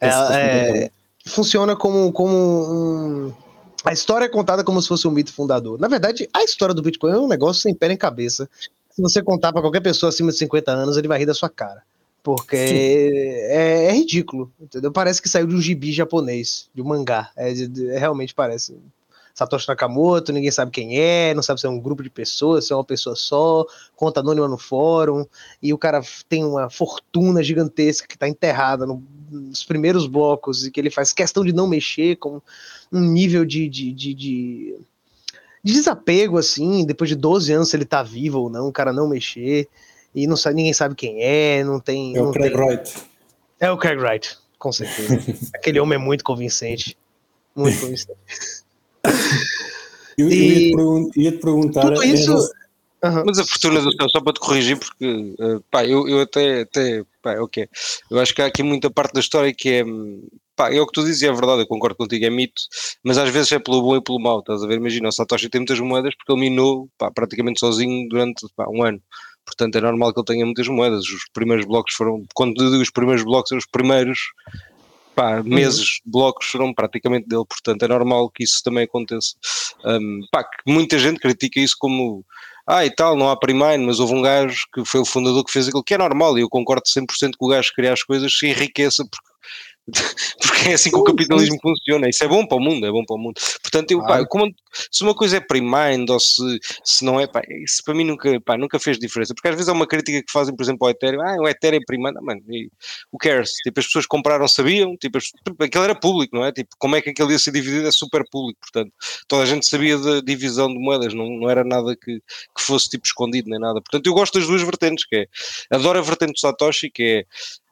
É, é, funciona como, como um. A história é contada como se fosse um mito fundador. Na verdade, a história do Bitcoin é um negócio sem pé nem cabeça. Se você contar para qualquer pessoa acima de 50 anos, ele vai rir da sua cara. Porque é, é ridículo, entendeu? Parece que saiu de um gibi japonês, de um mangá. É, de- realmente parece. Satoshi Nakamoto, ninguém sabe quem é, não sabe se é um grupo de pessoas, se é uma pessoa só, conta anônima no fórum, e o cara tem uma fortuna gigantesca que está enterrada no- nos primeiros blocos e que ele faz questão de não mexer com um nível de, de, de, de- de desapego, assim, depois de 12 anos se ele tá vivo ou não, o cara não mexer, e não sabe, ninguém sabe quem é, não tem... É o não Craig tem- Wright. É o Craig Wright, com certeza. Aquele homem é muito convincente. Muito convincente. Eu, eu E- ia, te pergun- ia te perguntar. Tudo isso- Aham. Mas a fortuna do céu, só para te corrigir, porque eh, pá, eu, eu até, até pá, ok. Eu acho que há aqui muita parte da história que é hum, pá, é o que tu dizes, é verdade, eu concordo contigo, é mito, mas às vezes é pelo bom e pelo mau, estás a ver? Imagina, o Satoshi tem muitas moedas porque ele minou pá, praticamente sozinho durante pá, um ano. Portanto, é normal que ele tenha muitas moedas. Os primeiros blocos foram, quando eu digo os primeiros blocos, os primeiros pá, meses, blocos foram praticamente dele, portanto é normal que isso também aconteça. Hum, pá, que muita gente critica isso como ah, e tal, não há primeiro, mas houve um gajo que foi o fundador que fez aquilo, que é normal, e eu concordo 100% que o gajo que cria as coisas se enriqueça, porque, porque é assim que o capitalismo funciona, isso é bom para o mundo, é bom para o mundo. Portanto, eu, pá, como- se uma coisa é pre-mind ou se, se não é, pá, isso para mim nunca, pá, nunca fez diferença, porque às vezes é uma crítica que fazem, por exemplo, ao Ethereum, ah, o Ethereum é pre-mind, ah, mano, who cares? Tipo, as pessoas compraram, sabiam, tipo, as, aquilo era público, não é? Tipo, como é que aquele ia ser dividido? É super público, portanto, toda a gente sabia da divisão de moedas, não, não era nada que, que fosse tipo escondido nem nada. Portanto, eu gosto das duas vertentes, que é, adoro a vertente do Satoshi, que é,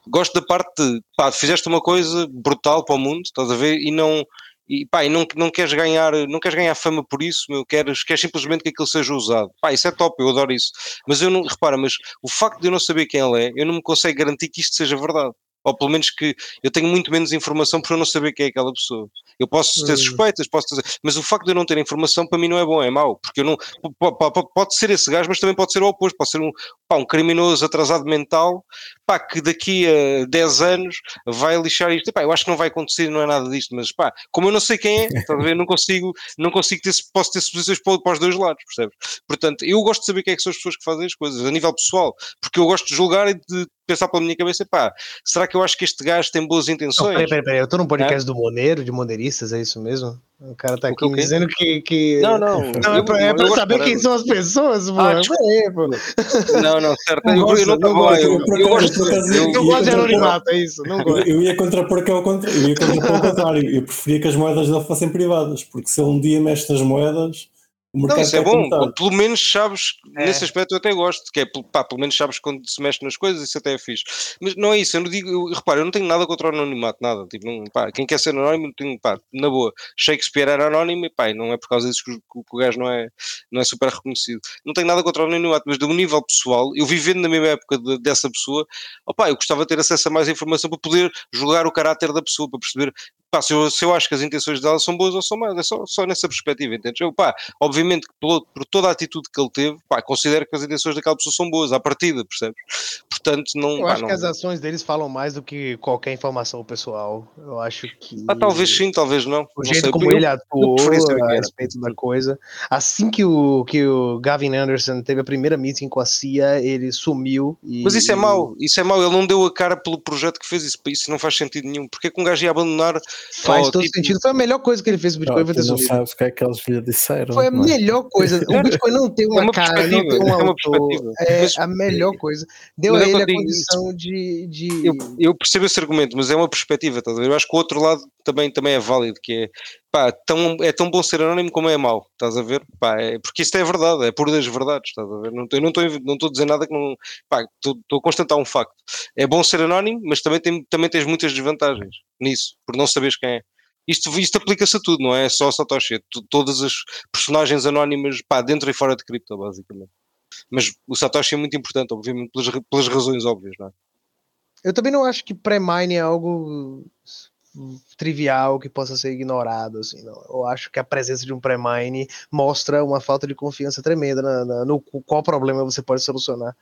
gosto da parte de, pá, fizeste uma coisa brutal para o mundo, estás a ver, e não, e pá, e não, não queres ganhar, não queres ganhar fama por isso, meu, queres, queres simplesmente que aquilo seja usado. Pá, isso é top, eu adoro isso. Mas eu não, repara, mas o facto de eu não saber quem ele é, eu não me consigo garantir que isto seja verdade. Ou pelo menos que eu tenho muito menos informação por eu não saber quem é aquela pessoa. Eu posso ter Hum. suspeitas, posso ter, mas o facto de eu não ter informação para mim não é bom, é mau, porque eu não po- po- po- pode ser esse gajo, mas também pode ser o oposto, pode ser um, pá, um criminoso atrasado mental, pá, que daqui a 10 anos vai lixar isto. Pá, eu acho que não vai acontecer, não é nada disto, mas pá, como eu não sei quem é, ver, não consigo, não consigo ter, posso ter suposições para, para os dois lados, percebes? Portanto, eu gosto de saber quem é que são as pessoas que fazem as coisas, a nível pessoal, porque eu gosto de julgar e de pensar pela minha cabeça, pá, será que eu acho que este gajo tem boas Não, intenções? peraí, peraí, peraí, eu tô num podcast do Moneiro, de Moneiristas, é isso mesmo? O cara tá O aqui me dizendo que. que... Não, não. Não, é eu- pra, é eu saber quem são as pessoas. Ah, desculpa. Peraí, pô. Não, não, certo. Não eu, eu gosto, não não gosto, Eu, eu eu gosto eu- Eu gosto de eu- anonimato, é isso. Não Eu, gosto. eu ia contrapor que é o contrário. Eu ia contrapor ao contrário. Eu preferia que as moedas dele fossem privadas, porque se ele um dia mexe nas moedas, Não, isso é bom. Pelo menos sabes, É. nesse aspecto eu até gosto, que é, pá, pelo menos sabes quando se mexe nas coisas, isso até é fixe. Mas não é isso, eu não digo, eu, repara, eu não tenho nada contra o anonimato, nada. Tipo, não, pá, quem quer ser anónimo, tenho, pá, na boa. Shakespeare era anónimo e pá, não é por causa disso que, o- que o gajo não é, não é super reconhecido. Não tenho nada contra o anonimato, mas de um nível pessoal, eu vivendo na mesma época de- dessa pessoa, opá, eu gostava de ter acesso a mais informação para poder julgar o caráter da pessoa, para perceber. Pá, se, eu, se eu acho que as intenções dela são boas ou são más, é só, só nessa perspectiva, entendes? Eu, pá, obviamente que pelo- por toda a atitude que ele teve, pá, considero que as intenções daquela pessoa são boas, à partida, percebes? Portanto, não. Eu pá, acho não- que as ações deles falam mais do que qualquer informação pessoal. Eu acho que. Ah, talvez sim, talvez não. O não jeito sei, como eu- ele atuou a era. respeito da coisa. Assim que o, que o Gavin Anderson teve a primeira meeting com a CIA, ele sumiu. E, Mas isso é mau, isso é mau. Ele não deu a cara pelo projeto que fez, isso, isso não faz sentido nenhum. Porque é que um gajo ia abandonar Faz Oh, todo tipo- sentido. Foi a melhor coisa que ele fez o Bitcoin não sumido. sabes o que é que eles lhe disseram. Foi a não é? melhor coisa. O Bitcoin não tem uma, uma cara, não tem um é uma autor. perspectiva. É Mas- a melhor coisa. Deu Mas a é ele a condição de. de... Eu, eu percebo esse argumento, mas é uma perspectiva, ver? Eu acho que o outro lado também, também é válido, que é, pá, tão, é tão bom ser anónimo como é mau, estás a ver? Pá, é, porque isto é verdade, é pura das verdades, estás a ver? Não, eu não estou não a dizer nada que não, pá, estou a constatar um facto. É bom ser anónimo, mas também, tem, também tens muitas desvantagens nisso, por não saberes quem é. Isto, isto aplica-se a tudo, não é só Satoshi, é todas as personagens anónimas, pá, dentro e fora de cripto, basicamente. Mas o Satoshi é muito importante, obviamente, pelas, pelas razões óbvias, não é? Eu também não acho que pré-mine é algo trivial que possa ser ignorado, assim, não. Eu acho que a presença de um pré-mine mostra uma falta de confiança tremenda na, na- no qual problema você pode solucionar.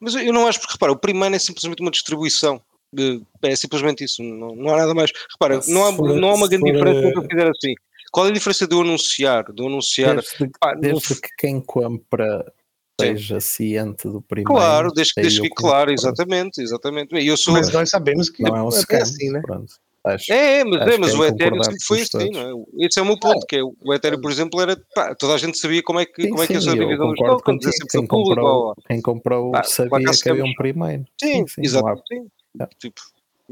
Mas eu não acho, porque repara, o primeiro é simplesmente uma distribuição. Eh, É simplesmente isso, não, não há nada mais. Repara, Ah, se não há, for- não há uma grande for, diferença eh, se eu fizer assim. Qual é a diferença de eu anunciar? De eu anunciar. Desde, no desde f- que quem compra. Seja ciente do primeiro. Claro, desde que eu fique claro, compro. exatamente, exatamente. Eu sou. Mas nós sabemos que Não é um é scam. assim, né? Pronto. Acho, É, é, mas, Acho é, mas que o é Ethereum sempre foi assim, não é? Esse é o meu ponto, que é, o Ethereum, por exemplo, era. Pá, toda a gente sabia como é que, sim, como é que ia sim, ser a eu divisão dos tokens, é sempre Quem público, comprou, blá. quem comprou Ah, sabia que que havia um primeiro. Sim, sim, exato. não há- sim. É. Tipo,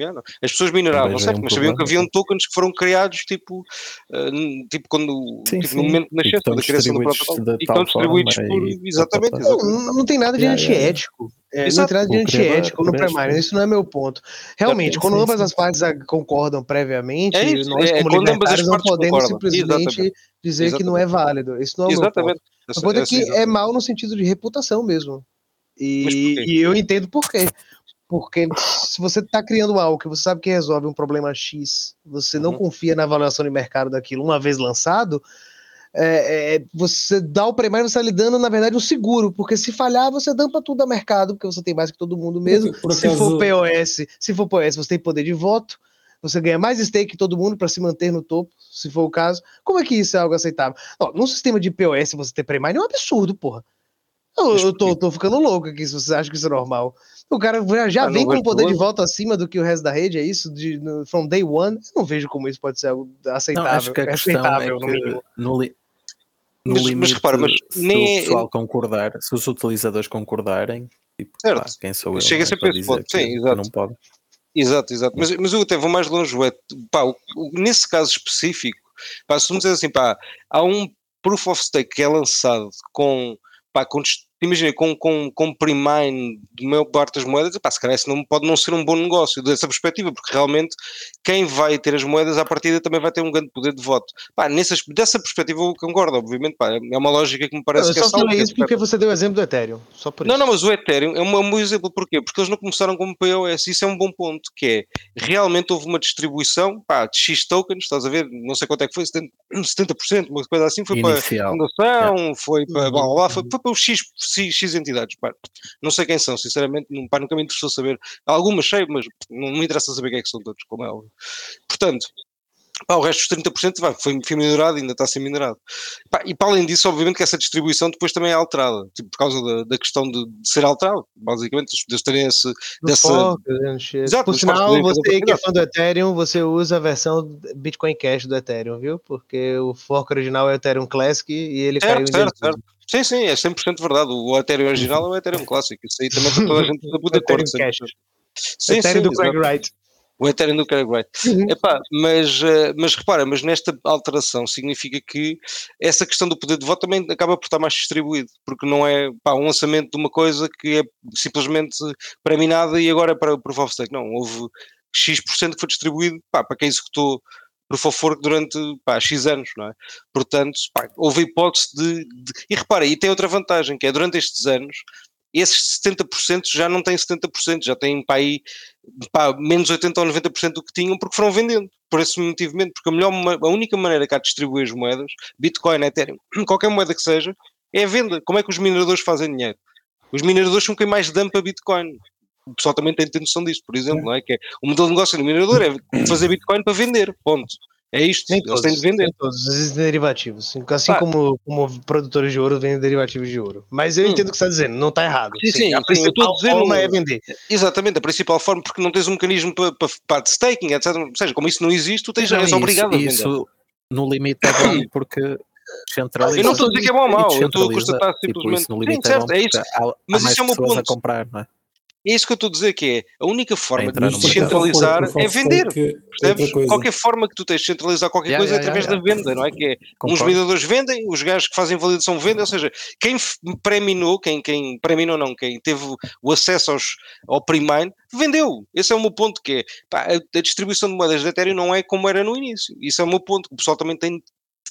yeah, não. As pessoas mineravam, certo? um Mas sabiam que haviam tokens que foram criados tipo, n- tipo quando Sim, tipo, no sim. momento de E estão da criação do de e estão distribuídos forma por. e- Exatamente, exatamente. Não, não tem nada de Yeah, yeah, yeah. antiético. É, não Exato. tem nada de criador, antiético no por isso. pré-mine, isso não é meu ponto. Realmente, quando sim, ambas as partes concordam previamente, É isso, nós, é, como libertários, não podemos simplesmente Exatamente. dizer que não é válido. Isso não é o meu ponto. Exatamente. O ponto é que é mal no sentido de reputação mesmo. E, e eu entendo por quê. Porque se você está criando algo que você sabe que resolve um problema X, você não Uhum. confia na avaliação de mercado daquilo uma vez lançado, é, é, você dá o primeiro, você está lhe dando, na verdade, um seguro, porque se falhar, você dampa tudo a mercado, porque você tem mais que todo mundo mesmo. Por se acaso- for POS, se for POS, você tem poder de voto, você ganha mais stake que todo mundo para se manter no topo, se for o caso. Como é que isso é algo aceitável? Ó, num sistema de POS, você ter pré-mine é um absurdo, porra. Eu, Mas eu tô, tô ficando louco aqui se você acha que isso é normal. O cara já, já Ah, não vem com vejo poder de voto acima do que o resto da rede, é isso? De, no, from day one? Eu não vejo como isso pode ser algo Não, aceitável. acho que a questão é aceitável, no mínimo. que no, li, no Mas- mas limite, repara, mas se nem é- o pessoal concordar, se os utilizadores concordarem, tipo, Certo. pá, quem sou eu? Mas chega não é, sempre a esse ponto. Sim, exato. não pode. Exato, exato. Mas, mas eu até vou mais longe. É, pá, o- o- nesse caso específico, pá, se me dizer assim, pá, há um proof of stake que é lançado com, dest- imagina, com, com, com pre-mine de maior parte das moedas, pá, se calhar isso não, pode não ser um bom negócio dessa perspectiva, porque realmente quem vai ter as moedas à partida também vai ter um grande poder de voto. Pá, nessas, dessa perspectiva eu concordo, obviamente, pá, é uma lógica que me parece eu que é só que é isso porque você deu o exemplo do Ethereum. Só por não, isso. não, mas o Ethereum é um, é um bom exemplo, porquê? Porque eles não começaram como POS, isso é um bom ponto, que é, realmente houve uma distribuição, pá, de X tokens, estás a ver, não sei quanto é que foi, 70%, 70% uma coisa assim, foi Inicial. para a fundação, foi para Uhum, blá, blá, blá, foi, foi para os X, X, entidades, pá. não sei quem são, sinceramente, não, pá, nunca me interessou saber, algumas sei, mas não me interessa saber quem é que são todos, como é óbvio. Portanto, Pá, o resto dos 30% vai, foi, foi minerado e ainda está a ser minerado. Pá, e para além disso, obviamente que essa distribuição depois também é alterada, tipo, por causa da, da questão de, de ser alterado, basicamente, eles terem esse, No dessa-. Exato, Por sinal, você que é fã do Ethereum, você usa a versão Bitcoin Cash do Ethereum, viu? Porque o fork original é o Ethereum Classic e ele caiu em Certo, certo, desuso. certo. Sim, sim, é 100% verdade. O Ethereum original é o Ethereum clássico. Isso aí também está toda a gente. Ethereum sim. Cash. Sim, Ethereum sim, do Craig. Wright. O Ethereum do Wright. Uhum. Epá, mas, eh, mas repara, mas nesta alteração significa que essa questão do poder de voto também acaba por estar mais distribuído, porque não é pá, um lançamento de uma coisa que é simplesmente para mim nada e agora é para o Proof. Não, houve X% que foi distribuído pá, para quem executou of Work durante pá, X anos, não é? Portanto, pá, houve hipótese de, de- E repara, e tem outra vantagem, que é durante estes anos, esses 70% já não têm 70%, já têm para aí pá, menos 80% ou 90% do que tinham porque foram vendendo, por esse motivo mesmo, porque a, melhor, a única maneira que há de distribuir as moedas, Bitcoin, Ethereum, qualquer moeda que seja, é a venda. Como é que os mineradores fazem dinheiro? Os mineradores são quem mais dampa Bitcoin. O pessoal também tem noção disso, por exemplo, não é? Que é, o modelo de negócio do minerador é fazer Bitcoin para vender, ponto. É isto, Nem eles todos, têm de vender. todos, existem derivativos. Assim Pá. como, como produtores de ouro vendem derivativos de ouro. Mas eu Hum. entendo o que você está dizendo, não está errado. Sim, sim, a sim, eu estou a principal dizer forma é vender. Exatamente, a principal forma, porque não tens um mecanismo para, para, para de staking, etc. Ou seja, como isso não existe, tu tens, Não, és isso- obrigado a vender. Isso no limite é bom porque centraliza. Eu não estou a dizer que é bom ou mau, eu estou a constatar tipo, simplesmente. isso no Sim, é certo, é isso. há, há Mas mais isso é o meu pessoas a ponto. comprar, não é? É isso que eu estou a dizer que é a única forma de descentralizar é vender. que- Percebes? Qualquer forma que tu tens de centralizar qualquer Yeah, coisa é yeah, através yeah, da yeah. venda, não é? Que é uns vendedores vendem, os gajos que fazem validação vendem, ou seja, quem pré-minou, quem, quem pré-minou não, quem teve o acesso aos, ao pre-mine, vendeu. Esse é o meu ponto, que é, pá, a, a distribuição de moedas de Ethereum não é como era no início. Isso é o meu ponto, que o pessoal também tem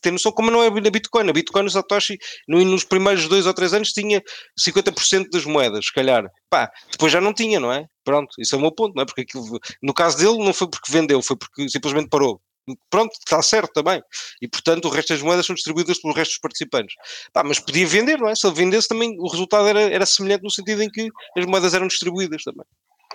ter noção, como não é na Bitcoin. Na Bitcoin, o Satoshi, no, nos primeiros dois ou três anos, tinha 50% das moedas, se calhar. Pá, depois já não tinha, não é? Pronto, isso é o meu ponto, não é? Porque aquilo, no caso dele, não foi porque vendeu, foi porque simplesmente parou. Pronto, está certo também. E portanto, o resto das moedas são distribuídas pelo resto dos participantes. Pá, mas podia vender, não é? Se ele vendesse também, o resultado era, era semelhante no sentido em que as moedas eram distribuídas também.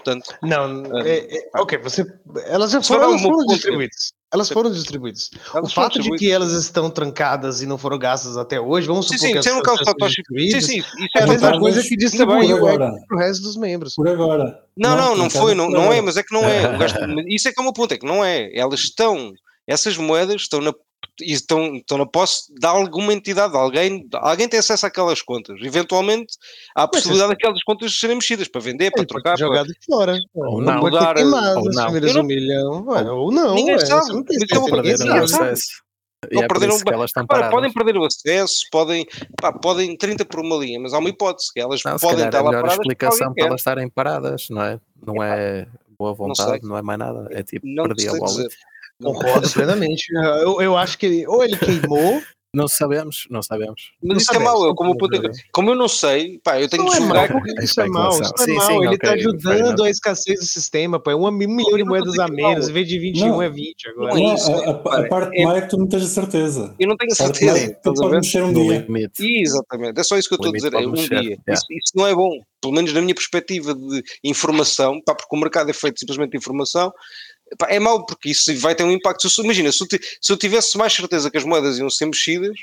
Portanto, Não, Ah, é- é- ok, você, elas já foram, elas foram distribuídas. Elas foram distribuídas. elas O foram fato de distribuídas. que elas estão trancadas e não foram gastas até hoje, vamos Sim, supor sim, que as sendo o caso do sejam Satoshi. Sim, distribuídas, sim, isso é a é mesma verdade. coisa que distribuiu o agora. pro resto dos membros. Por agora. Não, não, não, tem foi, não, não é, mas é que não é. O gasto- isso é que é o meu ponto, é que não é. Elas estão, essas moedas estão na, e estão, estão na posse de alguma entidade, de alguém, alguém tem acesso àquelas contas. Eventualmente há a possibilidade daquelas contas serem mexidas para vender, para trocar. ter para- jogado fora. Ou não não. Mudar, queimado ou as não. não- um milhão. ué, ou não, Ninguém ué, sabe, não mas ninguém perderam ninguém o acesso. E é perderam que elas estão paradas. podem perder o acesso, podem, pá, podem 30 por uma linha, mas há uma hipótese que elas Não, podem estar é a lá melhor paradas porque explicação para elas estarem paradas, não é? Não é boa vontade, não, é mais nada. É tipo, Não perdi a wallet. dizer. Concordo plenamente. Eu, eu acho que ele, ou ele queimou, Não sabemos, não sabemos. Mas Não isso é mau, eu, como, é que- como eu não sei, pá, eu tenho não de é julgar mal, que isso é mal, isso é Sim, mal. sim, ele está ajudando a escassez do sistema, pô. É um milhão de moedas a que menos, em vez de 21 Não. é 20 agora. Não é isso, a, a- a parte é- má é que tu não tens a certeza. eu não tenho certeza. é que tu ver? mexer um dia. Exatamente, é só isso que eu estou a dizer, é pode um mexer, dia. yeah. Isso, isso não é bom, pelo menos na minha perspectiva de informação, pá, porque o mercado é feito simplesmente de informação, é mau porque isso vai ter um impacto. Se imagina, se eu, se eu tivesse mais certeza que as moedas iam ser mexidas,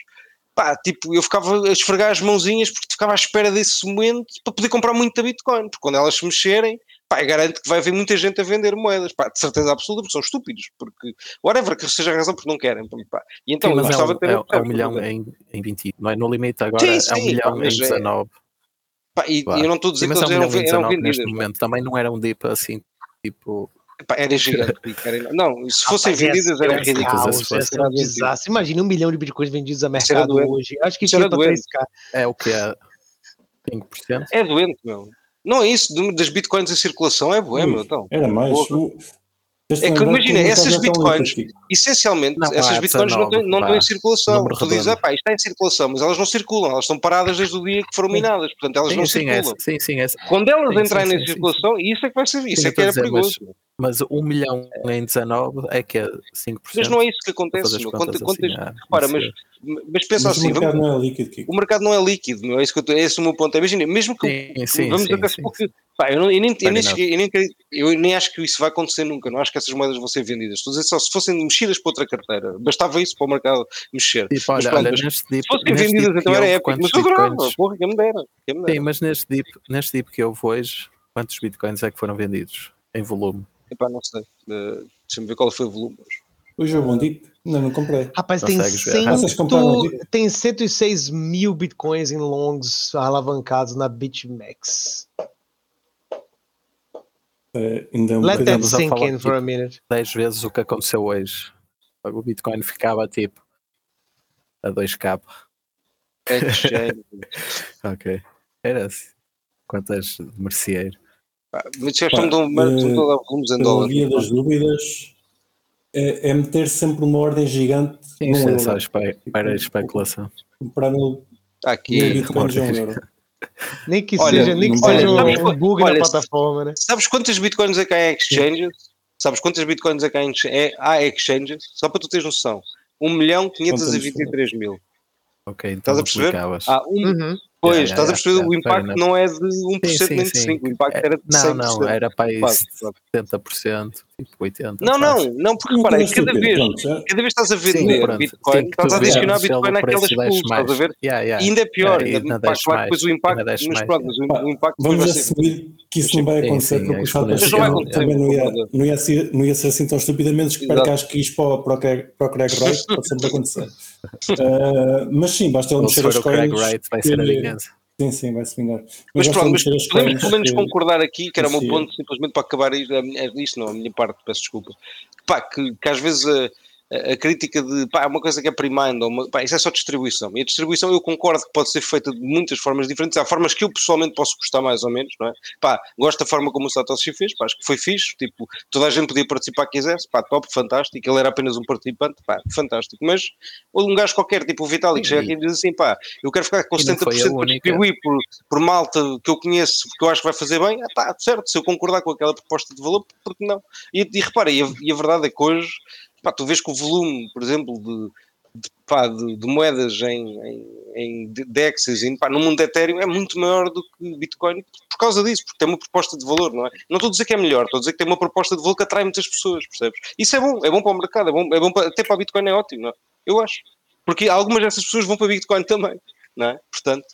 pá, tipo, eu ficava a esfregar as mãozinhas porque ficava à espera desse momento para poder comprar muita Bitcoin, porque quando elas se mexerem, pá, garanto que vai haver muita gente a vender moedas, pá, de certeza absoluta, porque são estúpidos, porque, whatever, que seja a razão porque não querem, pá. E então, Sim, eu é gostava um, de é, um é um milhão mas- em, em 20, não é? No limite agora Sim, é um sim, milhão pá, em mas é- 19. Pá, e, e eu não estou a dizer Sim, que é eles eram, eram 19 vendidas. neste momento. Também não era um dip assim, tipo. Pá, era gigante. era- Não, se fossem Rapaz, vendidas ia era ser um ridículo. ser um desastre. Imagina um milhão de bitcoins vendidos a mercado hoje. Acho que Isso era para doente. 3K. É o que é 5%. É doente, meu. Não é isso, das bitcoins em circulação é Ui, meu. Então. Era mais. O- É que imagina, essas bitcoins-. Essencialmente, Não, essas vá, bitcoins não, 19, têm- não estão em circulação. Tu dizes, ah, pá, isto está em circulação, mas elas não circulam, elas estão paradas desde o dia que foram minadas, portanto elas Sim, não sim, é, circulam. sim, sim, é, Quando elas Sim, entrarem sim, em sim, sim, circulação, isso é que vai ser, isso é que era dizer, perigoso. mas um milhão em 19 é que é 5%. Mas não é isso que acontece, meu. contas quantas- assim, ah, repara, não mas, mas pensa Mas o assim, mercado vamos- não é líquido, Kiko. o mercado não é líquido, meu. É, isso que eu tô- esse é o meu ponto. Imagina, mesmo que Sim, sim, vamos sim, até sim, supor que pá, eu, não- eu nem, eu, nem eu nem eu nem acho que isso vai acontecer nunca. Não acho que essas moedas vão ser vendidas. Estou a dizer só se fossem mexidas para outra carteira, bastava isso para o mercado mexer. Tipo, Mas olha, pronto, olha mas neste dip, Se fossem vendidas, então que era épico. Mas eu bitcoins? porra, quem me dera. Sim, mas neste dip, neste dip que houve hoje, quantos bitcoins é que foram vendidos em volume? Epá, não sei. Eh, Deixa-me ver qual foi o volume. Hoje é o bom dip. Ainda não comprei. Rapaz, tem, Consegues ver? 100, Vocês compraram aqui? tem 106 mil bitcoins em longs alavancados na BitMEX. É, ainda é um Let that sink in for a minute. 10 vezes o que aconteceu hoje. O bitcoin ficava tipo a 2k. Exchange. Ok. Era assim. Quantas de merceeiro? A Pá, estão a dar volumes em dólares. via das dúvidas, é, é meter sempre uma ordem gigante Sim, num isso é só espe para especulação. Comprar mil, Está mil aqui. bitcoins a um euro. Nem que Olha, seja, nem que seja vale. um, um bug Olha, na plataforma, né? Sabes quantas bitcoins é que há em exchanges? Sabes quantas bitcoins é que há em é, há exchanges? Só para tu teres noção. 1 milhão 523 mil. Ok, então Estás a perceber? Há um, Uhum. Pois, Yeah, estás a perceber? yeah, o impacto não é de 1% Sim, sim, nem de sim. 5%. O impacto É, era de não, 100%. não, era para isso Quase, quase. 70%. Tipo 80. Não, não, não, porque repara, cada vez, cada vez estás a Sim, vender pronto. Bitcoin, estás a adicionar Bitcoin naquelas pools, estás a mais. ver? Yeah, yeah. E ainda é pior, É, ainda, claro que depois o impacto, mas mais, pronto, mas o, impacto Vamos assumir que isso não vai acontecer, porque é o fato exponencial. é Mas não vai que também não ia, acontecer, não, ia ser, não ia ser assim tão estupidamente, espero Exato. que acho que isto para, o- para, Craig- para o Craig Wright pode sempre acontecer. Ah, mas sim, basta ele mexer as o Craig. Wright, vai ser a que- vingança. Sim, sim, vai se vingar. Mas basta pronto, mas podemos pelo menos que- concordar aqui, que era o meu ponto, simplesmente para acabar isto, não, a minha parte, peço desculpa. Pá, que, que às vezes a, a- a crítica de pá, é uma coisa que é primando, uma, pá, isso é só distribuição. E a distribuição eu concordo que pode ser feita de muitas formas diferentes. Há formas que eu pessoalmente posso gostar mais ou menos, não é? Pá, gosto da forma como o Satoshi fez, pá, acho que foi fixe, tipo, toda a gente podia participar que quisesse, pá, top, fantástico, ele era apenas um participante, pá, fantástico. Mas um gajo qualquer, tipo o Vitalik, chega aqui e diz assim, pá, eu quero ficar com E não foi a 70% para distribuir por, por malta que eu conheço, que eu acho que vai fazer bem, ah, pá, certo, se eu concordar com aquela proposta de valor, por que não? E, e repara, e a, e a verdade é que hoje, pá, tu vês que o volume, por exemplo, de, de, pá, de, de moedas em, em, em de- dexes pá, no mundo Ethereum é muito maior do que Bitcoin por causa disso, porque tem uma proposta de valor, não é? Não estou a dizer que é melhor, estou a dizer que tem uma proposta de valor que atrai muitas pessoas, percebes? Isso é bom, é bom para o mercado, é bom, é bom para, até para a Bitcoin é ótimo, não é? Eu acho. Porque algumas dessas pessoas vão para Bitcoin também, não é? Portanto,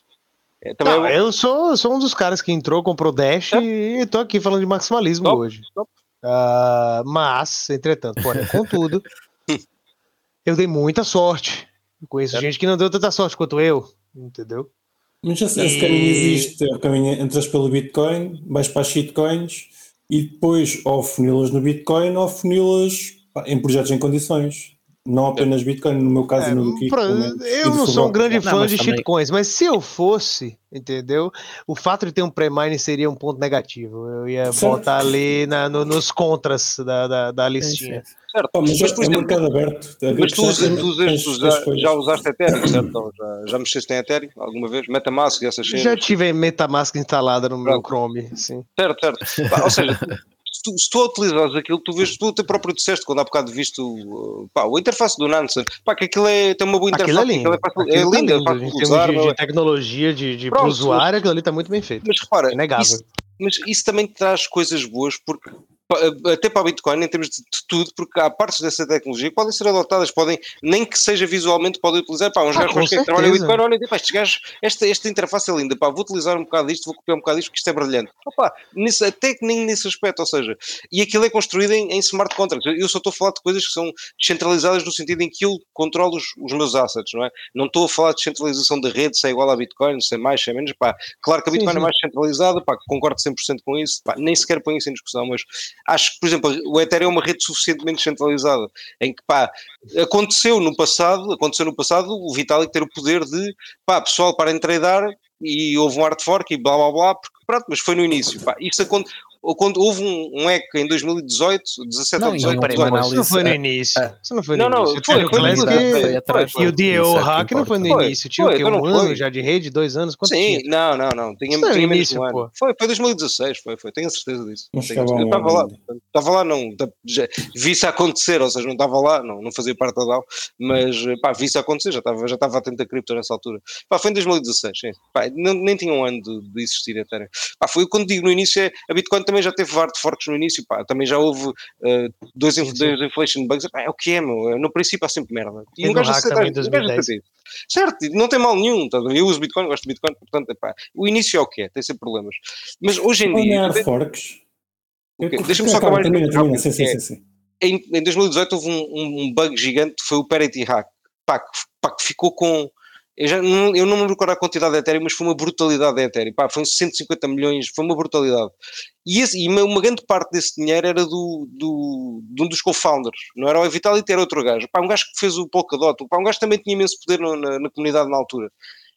é, também Não, é eu sou, sou um dos caras que entrou, comprou Dash Top. e tô aqui falando de maximalismo Top, hoje. top. Ah, mas, entretanto, porém, contudo, eu dei muita sorte. Eu conheço Certo. gente que não deu tanta sorte quanto eu, entendeu? Mas esse, esse E- caminho existe, é o caminho, entras pelo Bitcoin, vais para as shitcoins e depois ou funilas no Bitcoin ou funilas em projetos em condições. Não apenas Bitcoin, no meu caso É, no Kiko. pra- também, e eu não sou um grande Não, fã mas de também- shitcoins, mas se eu fosse, entendeu? O fato de ter um pré-mine seria um ponto negativo. Eu ia Certo. botar ali na- no- nos contras da, da, da listinha. sim. Certo. Mas, Mas, é, por é exemplo, mercado aberto. Mas tu, é usas, que tu, usas, tu já, coisas. já usaste Ethereum, certo? Ou Já, já mexeste em Ethereum alguma vez? Metamask essas cenas? Já tive Metamask instalada no meu Pronto. Chrome, sim. Certo, certo. Ou seja, se tu, se tu utilizares aquilo, tu vês, tu até próprio disseste quando há bocado viste o, pá, o interface do Nansen, pá, que aquilo é, tem uma boa interface, Aquilo é lindo. aquilo é, fácil, é Aquilo tá lindo, é lindo. fácil de usar, de, de é? tecnologia, de, de Pronto, pro usuário, aquilo ali tá muito bem feito. Mas repara, Inegável. isso, mas isso também traz coisas boas, porque até para a Bitcoin, em termos de, de tudo, porque há partes dessa tecnologia que podem ser adotadas, podem, nem que seja visualmente, podem utilizar. Pá, uns Ah, gajos que trabalham. Bitcoin, olhem, pá, estes gajos, esta, esta interface é linda, pá, vou utilizar um bocado disto, vou copiar um bocado disto, porque isto é brilhante. Opa, nisso, até que nem nesse aspecto, ou seja, e aquilo é construído em, em smart contracts. Eu só estou a falar de coisas que são descentralizadas no sentido em que eu controlo os, os meus assets, não é? Não estou a falar de descentralização da rede, se é igual à Bitcoin, se é mais, se é menos, pá, claro que a Sim, Bitcoin é sim. mais centralizada, pá, concordo 100% com isso, pá, nem sequer ponho isso em discussão, mas acho que, por exemplo, o Ethereum é uma rede suficientemente centralizada, em que, pá, aconteceu no passado, aconteceu no passado o Vitalik ter o poder de, pá, pessoal, para tradar e houve um hard fork e blá blá blá, porque, pronto, mas foi no início, pá, isso aconteceu, quando houve um, um em 2018, 17 Não, ou e 18, não Peraí, isso não análise, foi no início. Isso não foi Não, no não, início. foi, O foi no Classic início. Foi atrás, E o que Hack não foi no início. Tinha o Foi, quê? então não Um ano foi. já de rede? Dois anos? Quanto Sim, tinha? não, não, não. Tinha, não é tinha início, um ano. Foi, foi 2016, foi, foi. Tenho a certeza disso. Não Tenho certeza. Eu estava lá, estava lá, não. já- Vi isso acontecer, ou seja, não estava lá, não, não fazia parte da DAO, mas pá, vi isso acontecer, já estava, já estava atento a cripto nessa altura. Pá, foi em 2016, sim. Pá, não- nem tinha um ano de, de existir Ethereum. Pá, foi quando digo no início, é, a Bitcoin também já teve hard forks no início, pá, também já houve eh, dois, dois inflation bugs, pá, é o que é, meu. No princípio há sempre merda. E um gajo aceita- também em gajo 2010. aceita isso. Certo, não tem mal nenhum. tá? Eu uso Bitcoin, gosto de Bitcoin, portanto, epá, o início é o que é, tem sempre problemas. Mas hoje em dia, hard forks. Deixa-me só Acaba, acabar termina, isto termina, rápido. sim, sim, É, sim, sim. em, em 2018 houve um, um- um bug gigante, foi o Parity Hack, pá, que, pá, que ficou com. Eu, já não, eu não me recordo a quantidade de Ethereum, mas foi uma brutalidade de Ethereum. Pá, foi 150 milhões, foi uma brutalidade. E, esse- e uma, uma grande parte desse dinheiro era do, do, de um dos co-founders, não era o Vitality, era outro gajo. Pá, um gajo que fez o Polkadot, pá, um gajo que também tinha imenso poder no- na, na comunidade na altura.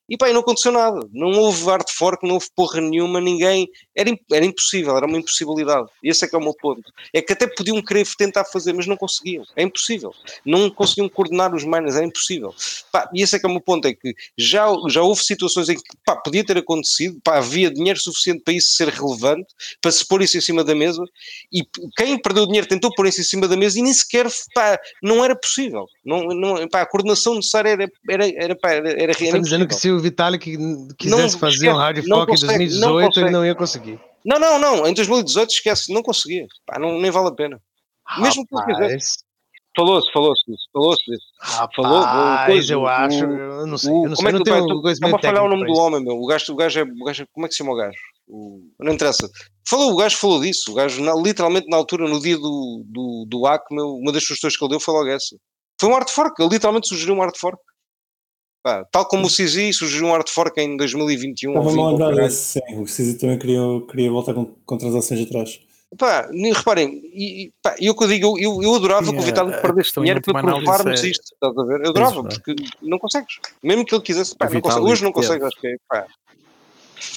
E pá, e não aconteceu nada. Não houve hard fork, não houve porra nenhuma, ninguém. Era, era impossível, era uma impossibilidade. E esse é que é o meu ponto. É que até podiam querer tentar fazer, mas não conseguiam. É impossível. Não conseguiam coordenar os miners, é impossível. Pá, e esse é que é o meu ponto, é que já, já houve situações em que pá, podia ter acontecido, pá, havia dinheiro suficiente para isso ser relevante, para se pôr isso em cima da mesa, e quem perdeu dinheiro tentou pôr isso em cima da mesa e nem sequer, pá, não era possível. Não, não, pá, a coordenação necessária era, era, era, pá, era, era, era Está dizendo que se o Vitalik quisesse fazer esquece, um hard não fork em consegue, não 2018, ele não ia conseguir. Não, não, não, em 2018 esquece, não conseguia. Pá, não, nem vale a pena. Mesmo que ele quisesse. Rapaz, Falou-se, falou-se disso, falou-se disso. Falou, rapaz, coisa, eu o- acho, eu não sei, O- eu não como sei, é eu que não tenho tu- Estava a falhar o nome do homem, meu. O gajo, o gajo é. O gajo, é- como é que se chama o gajo? O- não interessa. Falou, o gajo falou disso. O gajo, na- literalmente, na altura, no dia do, do, do hack, meu, uma das sugestões que ele deu foi logo essa. Foi um hard fork. Ele literalmente sugeriu um hard fork. Pá, tal como o CZ sugeriu um hard fork em 2021. ou Estava-me a 20, lembrar desse, sim. O Cisi também queria, queria voltar com, com transações atrás. Pá, reparem, e, pá, eu que eu digo, eu, eu adorava que o Vital a- a perdesse questão dinheiro para provar-nos é- isto, estás a ver? Eu adorava, Isso, é? porque não consegues. Mesmo que ele quisesse, pá, não consegue. hoje não teve. consegue, acho que é, pá.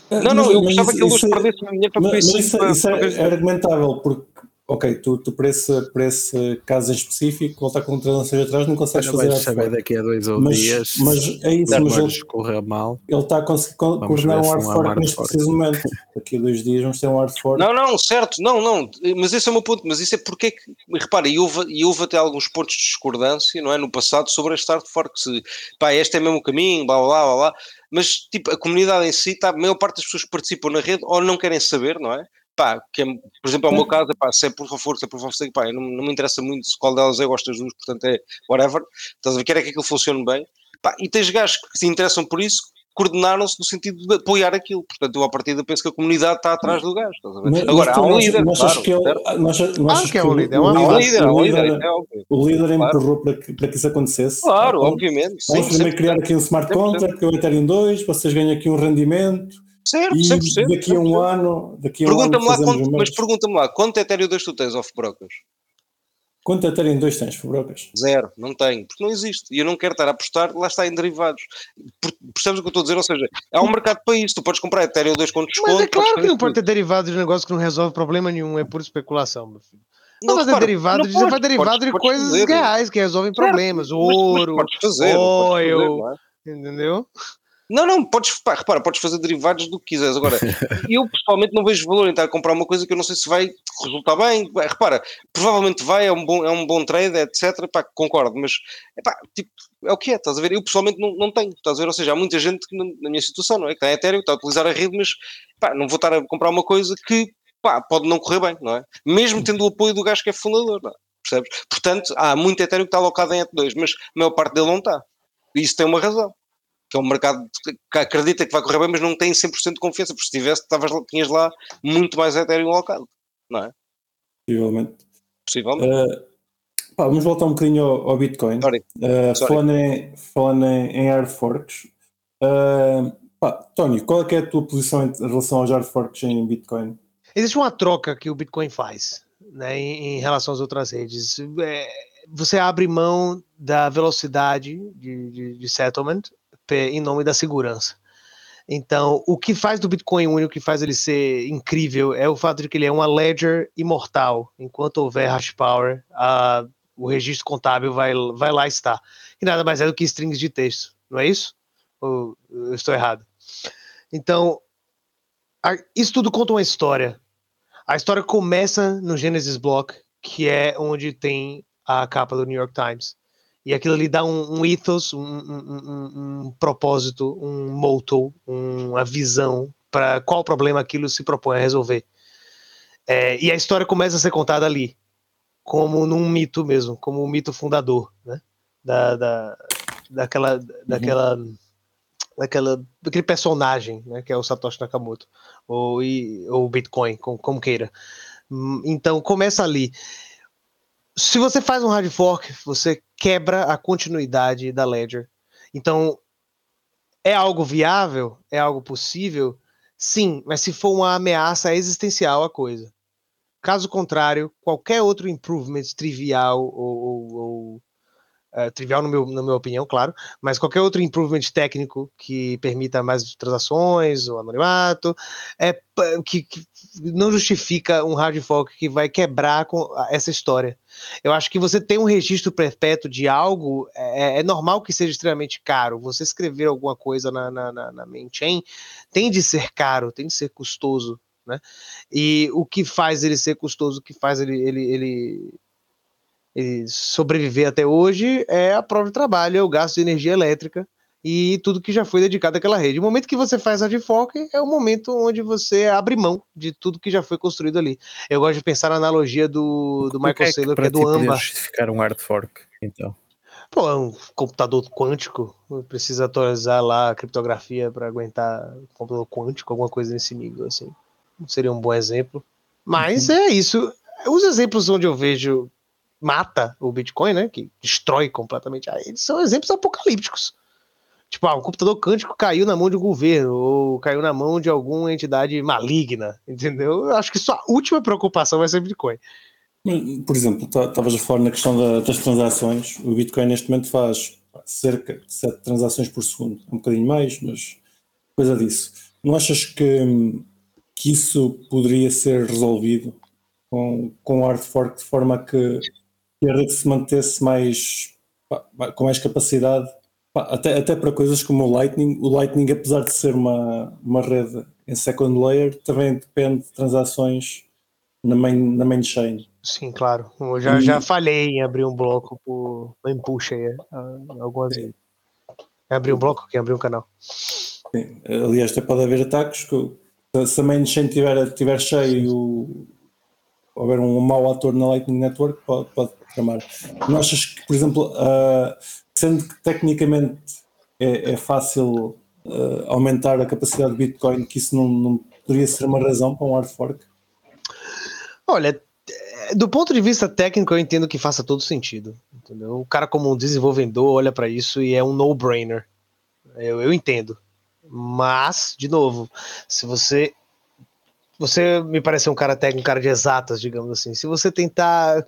Não, não, mas- eu gostava que ele hoje é- perdesse dinheiro para isso. isso, para- isso é, é argumentável, porque, ok, tu, tu para, esse, para esse caso em específico, voltar com transações atrás, não consegues Ainda fazer vais saber daqui a dois ou Mas, dias. mas é isso, mas ele, correr mal. ele está a conseguir coordenar um hard não fork neste preciso momento. Daqui a dois dias vamos ter um hard fork. Não, não, certo, não, não, mas esse é o meu ponto, mas isso é porque é que, repara, e houve, e houve até alguns pontos de discordância, não é, no passado sobre este hard fork, se, pá, este é mesmo o caminho, blá, blá, blá, blá, mas, tipo, a comunidade em si, tá, a maior parte das pessoas que participam na rede ou não querem saber, não é, pá, que é, por exemplo, é o meu caso, é, pá, se é por favor, se é por favor, se é, pá, não, não me interessa muito se qual delas eu gosto das duas, portanto é whatever, estás a ver, quero é que aquilo funcione bem, pá, e tens gajos que se interessam por isso, coordenaram-se no sentido de apoiar aquilo, portanto eu à partida penso que a comunidade está atrás do gajo, estás a ver? Mas- Agora, mas há um líder, achas claro, que Ah, é o- líder, é Há um líder- líder, o líder- líder, é óbvio. O líder Claro. empurrou para que, para que isso acontecesse. Claro, obviamente. Vamos primeiro 100%. criar aqui um smart 100%. contract, que é o Ethereum 2, vocês ganham aqui um rendimento Certo, e 100%. daqui a um 100%. ano, daqui a um ano Pergunta-me lá, quanto, mas pergunta-me lá, quanto Ethereum 2 tu tens off-brokers? Quanto Ethereum 2 tens, Fabrocas? Zero, não tenho, porque não existe. E eu não quero estar a apostar, lá está em derivados. Per- Percebes o que eu estou a dizer? Ou seja, há um mercado para isso. Tu podes comprar Ethereum 2 com desconto. Mas é claro que fazer não pode ter derivado de um negócio que não resolve problema nenhum, é pura especulação, meu filho. Não, Não, mas é repara, derivado, não de, você faz podes, derivado podes- de podes coisas fazer. reais que resolvem problemas. mas- mas Ouro, fazer, fazer, é? entendeu? Não, não, podes, pá, repara, podes fazer derivados do que quiseres. Agora, eu pessoalmente não vejo valor em estar a comprar uma coisa que eu não sei se vai resultar bem. Repara, provavelmente vai, é um bom, é um bom trade, etc. Pá, concordo, mas epá, tipo, é o que é, estás a ver? Eu pessoalmente não, não tenho, estás a ver? Ou seja, há muita gente que, na minha situação, não é? Que tem Ethereum, está a utilizar a rede, mas pá, não vou estar a comprar uma coisa que pá, pode não correr bem, não é? Mesmo tendo o apoio do gajo que é fundador, não é? percebes? Portanto, há muito Ethereum que está alocado em ET2, mas a maior parte dele não está. E isso tem uma razão que é um mercado que acredita que vai correr bem, mas não tem 100% de confiança, porque se tivesse, estavas lá- tinhas lá muito mais Ethereum alocado, não é? Possivelmente. Possivelmente. Uh, pá, vamos voltar um bocadinho ao, ao Bitcoin. Sorry. Uh, Sorry. falando em, falando em, em hard forks, uh, pá, Tony, qual é, que é a tua posição em relação aos hard forks em Bitcoin? Existe uma troca que o Bitcoin faz né, em, em relação às outras redes. É, você abre mão da velocidade de, de- de settlement em nome da segurança. Então, o que faz do Bitcoin único, o que faz ele ser incrível, é o fato de que ele é uma ledger imortal. Enquanto houver hash power, a- o registro contábil vai, vai lá estar. E nada mais é do que strings de texto, não é isso? Ou eu estou errado? Então, a- isso tudo conta uma história. A história começa no Genesis Block, que é onde tem a capa do New York Times. E aquilo ali dá um, um ethos, um, um- um- propósito, um motto, uma visão para qual problema aquilo se propõe a resolver. É, e a história começa a ser contada ali, como num mito mesmo, como um mito fundador, né? Da, da, daquela, daquela, daquela, daquele personagem, né? Que é o Satoshi Nakamoto ou, e- ou Bitcoin, como, como queira. Hum, Então começa ali. Se você faz um hard fork, você quebra a continuidade da ledger. Então é algo viável? É algo possível? Sim, mas se for uma ameaça existencial à coisa. Caso contrário, qualquer outro improvement trivial ou, ou- ou, eh, trivial no meu, na minha opinião, claro, mas qualquer outro improvement técnico que permita mais transações ou anonimato, é que, que não justifica um hard fork que vai quebrar com essa história. Eu acho que você tem um registro perpétuo de algo, é, é normal que seja extremamente caro. Você escrever alguma coisa na, na, na, na main chain tem de ser caro, tem de ser custoso. Né? E o que faz ele ser custoso, o que faz ele, ele, ele sobreviver até hoje é a de trabalho, é o gasto de energia elétrica e tudo que já foi dedicado àquela rede. O momento que você faz hard fork é o momento onde você abre mão de tudo que já foi construído ali. Eu gosto de pensar na analogia do, do que Michael é que Saylor, que para é do AMBA. justificar um hard fork, então. Pô, é um computador quântico, precisa atualizar lá a criptografia para aguentar computador quântico, alguma coisa nesse nível, assim. Seria um bom exemplo. Mas é isso. Os exemplos onde eu vejo mata o Bitcoin, né, que destrói completamente, aí eles são exemplos apocalípticos. Tipo, ah, um computador quântico caiu na mão de um governo, ou caiu na mão de alguma entidade maligna, entendeu? Eu acho que sua última preocupação vai ser Bitcoin. Por exemplo, tá, estavas a falar na questão da- das transações. O Bitcoin neste momento faz cerca de 7 transações por segundo. É um bocadinho mais, mas coisa disso. Não achas que, que isso poderia ser resolvido com, com o hard fork de forma a que que se mantesse mais pá, com mais capacidade? Pá, até, até para coisas como o Lightning. O Lightning, apesar de ser uma, uma rede em second layer, também depende de transações na main, na main chain. Sim, claro. Eu já, já falhei em abrir um bloco por em push aí, ah, algumas vezes. Abrir um bloco, quem abrir um canal. Sim. Aliás, até pode haver ataques que se a main chain tiver, tiver cheio e houver um mau ator na Lightning Network, pode, pode tramar. Não achas que, por exemplo, ah, sendo que tecnicamente é, é fácil ah, aumentar a capacidade de Bitcoin, que isso não, não poderia ser uma razão para um hard fork? Olha, do ponto de vista técnico, eu entendo que faça todo sentido. Entendeu? O cara, como um desenvolvedor, olha para isso e é um no-brainer. Eu, eu entendo. Mas, de novo, se você. Você me parece um cara técnico, um cara de exatas, digamos assim. Se você tentar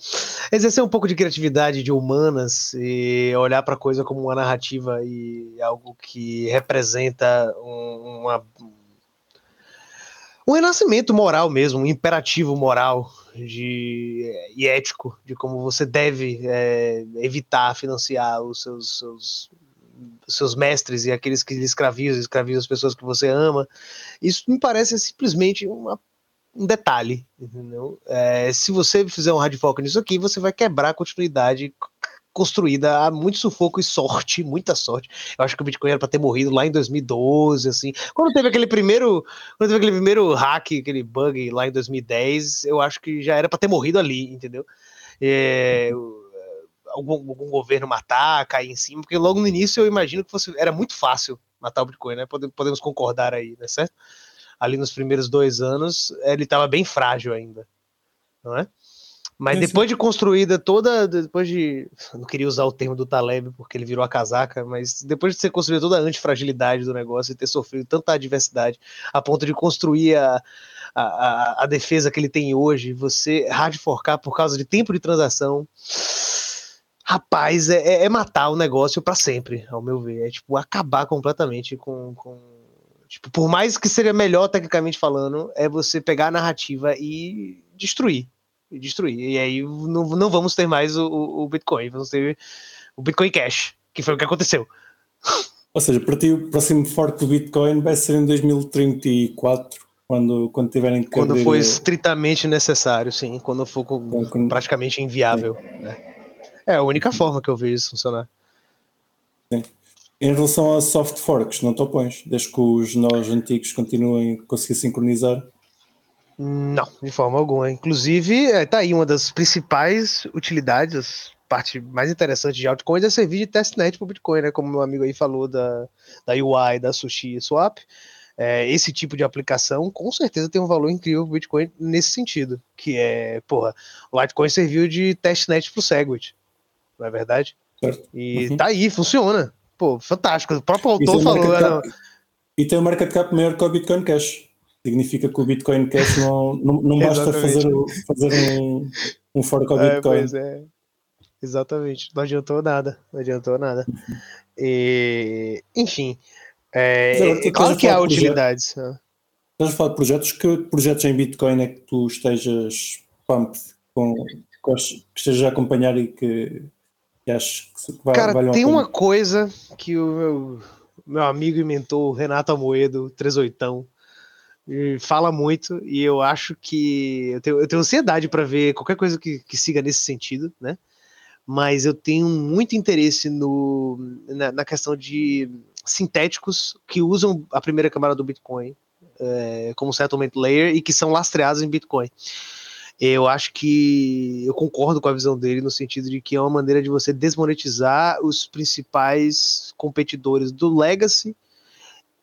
exercer um pouco de criatividade de humanas e olhar para a coisa como uma narrativa e algo que representa um- uma, um renascimento moral mesmo, um imperativo moral de, e ético de como você deve é, evitar financiar os seus, seus, seus mestres e aqueles que escravizam, escravizam as pessoas que você ama. Isso me parece simplesmente uma- um detalhe? É, se você fizer um hard fork nisso aqui, você vai quebrar a continuidade construída há muito sufoco e sorte, muita sorte. Eu acho que o Bitcoin era para ter morrido lá em 2012, assim. Quando teve aquele primeiro, quando teve aquele primeiro hack, aquele bug lá em 2010, eu acho que já era para ter morrido ali, entendeu? É, algum, algum governo matar, cair em cima, porque logo no início eu imagino que fosse, era muito fácil matar o Bitcoin, né? Pode- Podemos concordar aí, né? Certo? Ali nos primeiros dois anos, ele estava bem frágil ainda, não é? Mas depois de construída toda, depois de. eu Não queria usar o termo do Taleb porque ele virou a casaca, mas depois de ser construída toda a antifragilidade do negócio e ter sofrido tanta adversidade a ponto de construir a, a, a, a defesa que ele tem hoje, você hard forcar por causa de tempo de transação. Rapaz, é, é- é matar o negócio para sempre, ao meu ver. É tipo acabar completamente com. com tipo, por mais que seja melhor tecnicamente falando, é você pegar a narrativa e destruir e destruir. E aí não, não vamos ter mais o, o- Bitcoin, vamos ter o Bitcoin Cash, que foi o que aconteceu. Ou seja, para ti o próximo fork do Bitcoin vai ser em 2034, quando, quando tiverem que Quando for estritamente necessário, sim. Quando for com- quando- praticamente inviável. né? É a única forma que eu vejo isso funcionar. Em relação a soft forks, não te opões, desde que os nós antigos continuem a conseguir sincronizar. Não, de forma alguma. Inclusive, é, tá aí uma das principais utilidades, parte mais interessante de altcoins é servir de testnet para o Bitcoin, né? Como meu amigo aí falou da, da UI, da Sushi Swap. É, esse tipo de aplicação com certeza tem um valor incrível para o Bitcoin nesse sentido, que é, porra, o Litecoin serviu de testnet para o Segwit, não é verdade? Certo. E Uhum. tá aí, funciona. Pô, fantástico. O próprio autor falou, market "Ah, cap, e tem um market cap maior que o Bitcoin Cash. Significa que o Bitcoin Cash não, não, não basta fazer, fazer um, um fork ao É, Bitcoin. pois é. Exatamente. Não adiantou nada. Não adiantou nada. E, enfim. É, é claro que há utilidades. né? Estás a falar de projetos? Que projetos em Bitcoin é que tu estejas pumped com, que estejas a acompanhar e que, que achas que vai, Cara, a tem pena? uma coisa que o meu, meu amigo e mentor Renato Amoedo, 38, e fala muito, e eu acho que eu tenho, eu tenho ansiedade para ver qualquer coisa que, que siga nesse sentido, né? Mas eu tenho muito interesse no, na, na questão de sintéticos que usam a primeira camada do Bitcoin é, como settlement layer e que são lastreados em Bitcoin. Eu acho que eu concordo com a visão dele no sentido de que é uma maneira de você desmonetizar os principais competidores do Legacy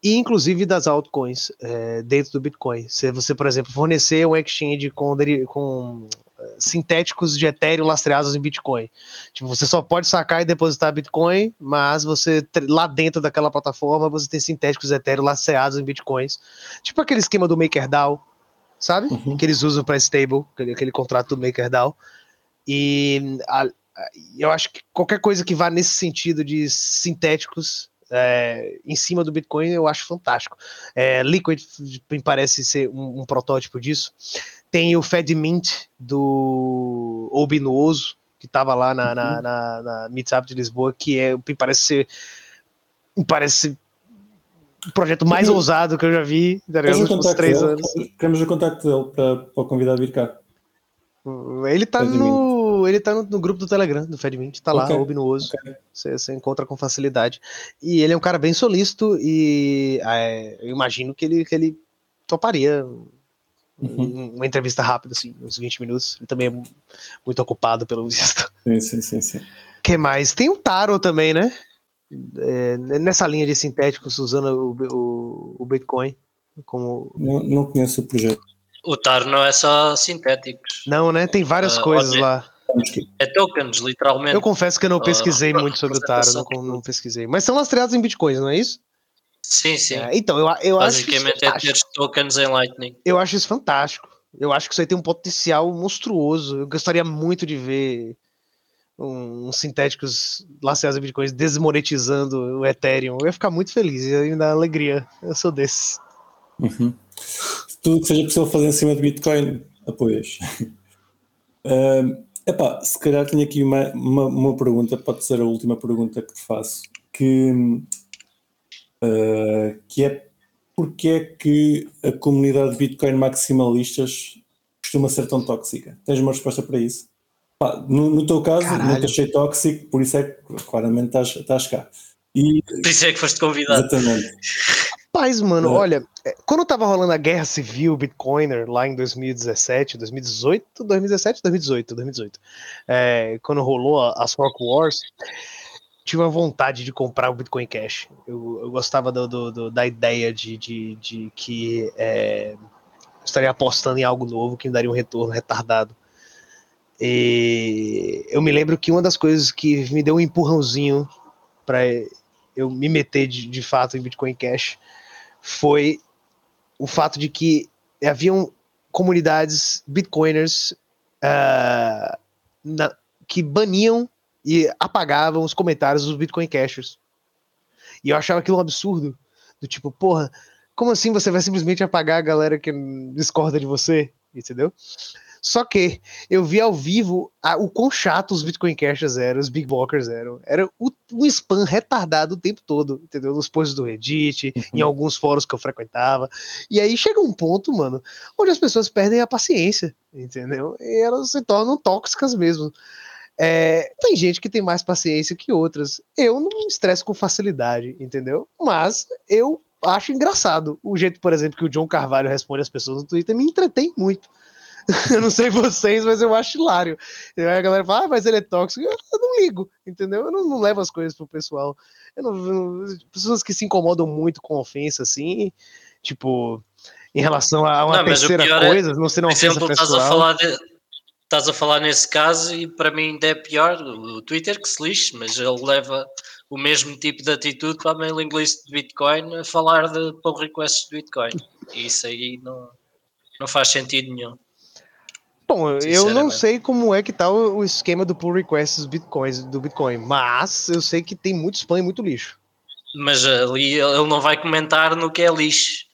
e inclusive das altcoins é, dentro do Bitcoin. Se você, por exemplo, fornecer um exchange com, com eh, sintéticos de Ethereum lastreados em Bitcoin. Tipo, você só pode sacar e depositar Bitcoin, mas você lá dentro daquela plataforma você tem sintéticos de Ethereum lastreados em Bitcoins. Tipo aquele esquema do MakerDAO, sabe? Uhum. Que eles usam para stable, aquele, aquele contrato do MakerDAO. E a- eu acho que qualquer coisa que vá nesse sentido de sintéticos é, em cima do Bitcoin eu acho fantástico. É, Liquid me parece ser um, um protótipo disso. Tem o FedMint do Obinuoso, que estava lá na, na, na, na Meetup de Lisboa, que é, me parece ser me parece o projeto mais Uhum. ousado que eu já vi tá ligado, Queres o nos últimos três dele? anos. Queremos o contacto dele para, para o convidar a vir cá. Ele tá FedMint. no. Ele tá no, no grupo do Telegram do FedMint, tá lá, Ok, Obinuoso. ok. Você, você encontra com facilidade. E ele é um cara bem solícito e é, eu imagino que ele, que ele toparia um- Uhum. uma entrevista rápida, assim, uns 20 minutos. Ele também é muito ocupado, pelo visto. Sim, sim, sim, sim. que mais? Tem o Taro também, né? É, nessa linha de sintéticos, usando o, o, o Bitcoin como. Não, não conheço o projeto. O Tar não é só sintéticos. Não, né? Tem várias Ah, coisas lá. É tokens, literalmente. Eu confesso que eu não Ah, pesquisei muito sobre o Taro, não, não pesquisei. Mas são lastreados em bitcoins, não é isso? Sim, sim. É, então, eu, eu acho isso Basicamente é fantástico. ter tokens em Lightning. Eu acho isso fantástico. Eu acho que isso aí tem um potencial monstruoso. Eu gostaria muito de ver um, uns sintéticos lastreados em bitcoins desmonetizando o Ethereum. Eu ia ficar muito feliz, ia me dar alegria. Eu sou desses. Uhum. Tudo que seja possível fazer em cima de Bitcoin, apoias. Ahm, epá, se calhar tenho aqui uma, uma, uma pergunta, pode ser a última pergunta que faço, que, ah, que é porque é que a comunidade de Bitcoin maximalistas costuma ser tão tóxica? Tens uma resposta para isso? Pá, no, no teu caso, Caralho. não te achei tóxico, por isso é que claramente estás, estás cá. E, Por isso é que foste convidado. exatamente. Paz, mano, É. olha, é, quando tava rolando a guerra civil Bitcoiner lá em 2017, 2018, 2017, 2018, 2018, é, quando rolou a- as Fork Wars, tive uma vontade de comprar o Bitcoin Cash. Eu, eu gostava do- do- do- da ideia de, de, de que é, estaria apostando em algo novo que me daria um retorno retardado. E eu me lembro que uma das coisas que me deu um empurrãozinho para eu me meter de, de fato em Bitcoin Cash foi o fato de que haviam comunidades bitcoiners ah, na- que baniam e apagavam os comentários dos Bitcoin Cashers. E eu achava aquilo um absurdo. Do tipo, porra, como assim você vai simplesmente apagar a galera que discorda de você? Entendeu? Só que eu vi ao vivo a- o quão chato os Bitcoin Cashers eram, os Big Blockers eram. Era o, um spam retardado o tempo todo, entendeu? Nos posts do Reddit, em alguns fóruns que eu frequentava. E aí chega um ponto, mano, onde as pessoas perdem a paciência, entendeu? E elas se tornam tóxicas mesmo. É, tem gente que tem mais paciência que outras. Eu não me estresso com facilidade, entendeu? Mas eu acho engraçado o jeito, por exemplo, que o John Carvalho responde as pessoas no Twitter, me entretém muito. eu não sei vocês, mas eu acho hilário. E a galera fala, ah, mas ele é tóxico. Eu, eu não ligo, entendeu? Eu não, não levo as coisas pro pessoal. Eu não, não- pessoas que se incomodam muito com ofensa, assim, tipo, em relação a uma Não, terceira é- coisa, não ser uma Por ofensa exemplo, estás pessoal. a falar de- estás a falar nesse caso e para mim ainda é pior o Twitter que se lixe, mas ele leva o mesmo tipo de atitude para a mailing list de Bitcoin a falar de pull requests de Bitcoin. E isso aí não, não faz sentido nenhum. Bom, eu não Sinceramente. sei como é que tá o, esquema do pull request dos bitcoins, do Bitcoin, mas eu sei que tem muito spam e muito lixo. Mas ali ele não vai comentar no que é lixo.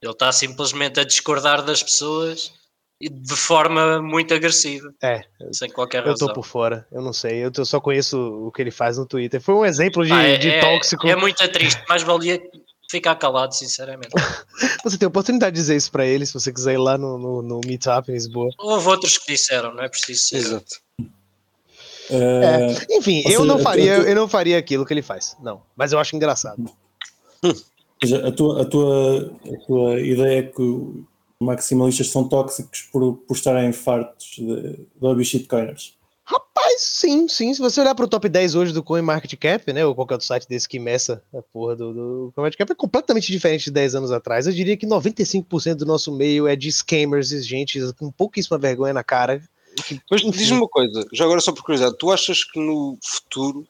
Ele está simplesmente a discordar das pessoas e de forma muito agressiva, É, sem qualquer eu tô razão. por fora, eu não sei, eu só conheço o que ele faz no Twitter. Foi um exemplo de, Pá, é, de é- tóxico. é muito triste, mais valia ficar calado, sinceramente. Você tem a oportunidade de dizer isso pra ele, se você quiser ir lá no, no, no Meetup em Lisboa. Houve outros que disseram, não é preciso ser. Exato. Ah, Enfim, ou eu seja, não faria, eu- eu não faria aquilo que ele faz, não. Mas eu acho engraçado. Ou seja, a tua, a, tua, a tua ideia é que os maximalistas são tóxicos por, por estarem fartos de, de shitcoiners. Rapaz, sim, sim. Se você olhar para o top 10 hoje do CoinMarketCap, né, ou qualquer outro site desse que meça a porra do, do CoinMarketCap, é completamente diferente de 10 anos atrás. Eu diria que 95% do nosso meio é de scammers gente com pouquíssima vergonha na cara. que, Mas diz-me uma coisa, já agora só por curiosidade, tu achas que no futuro,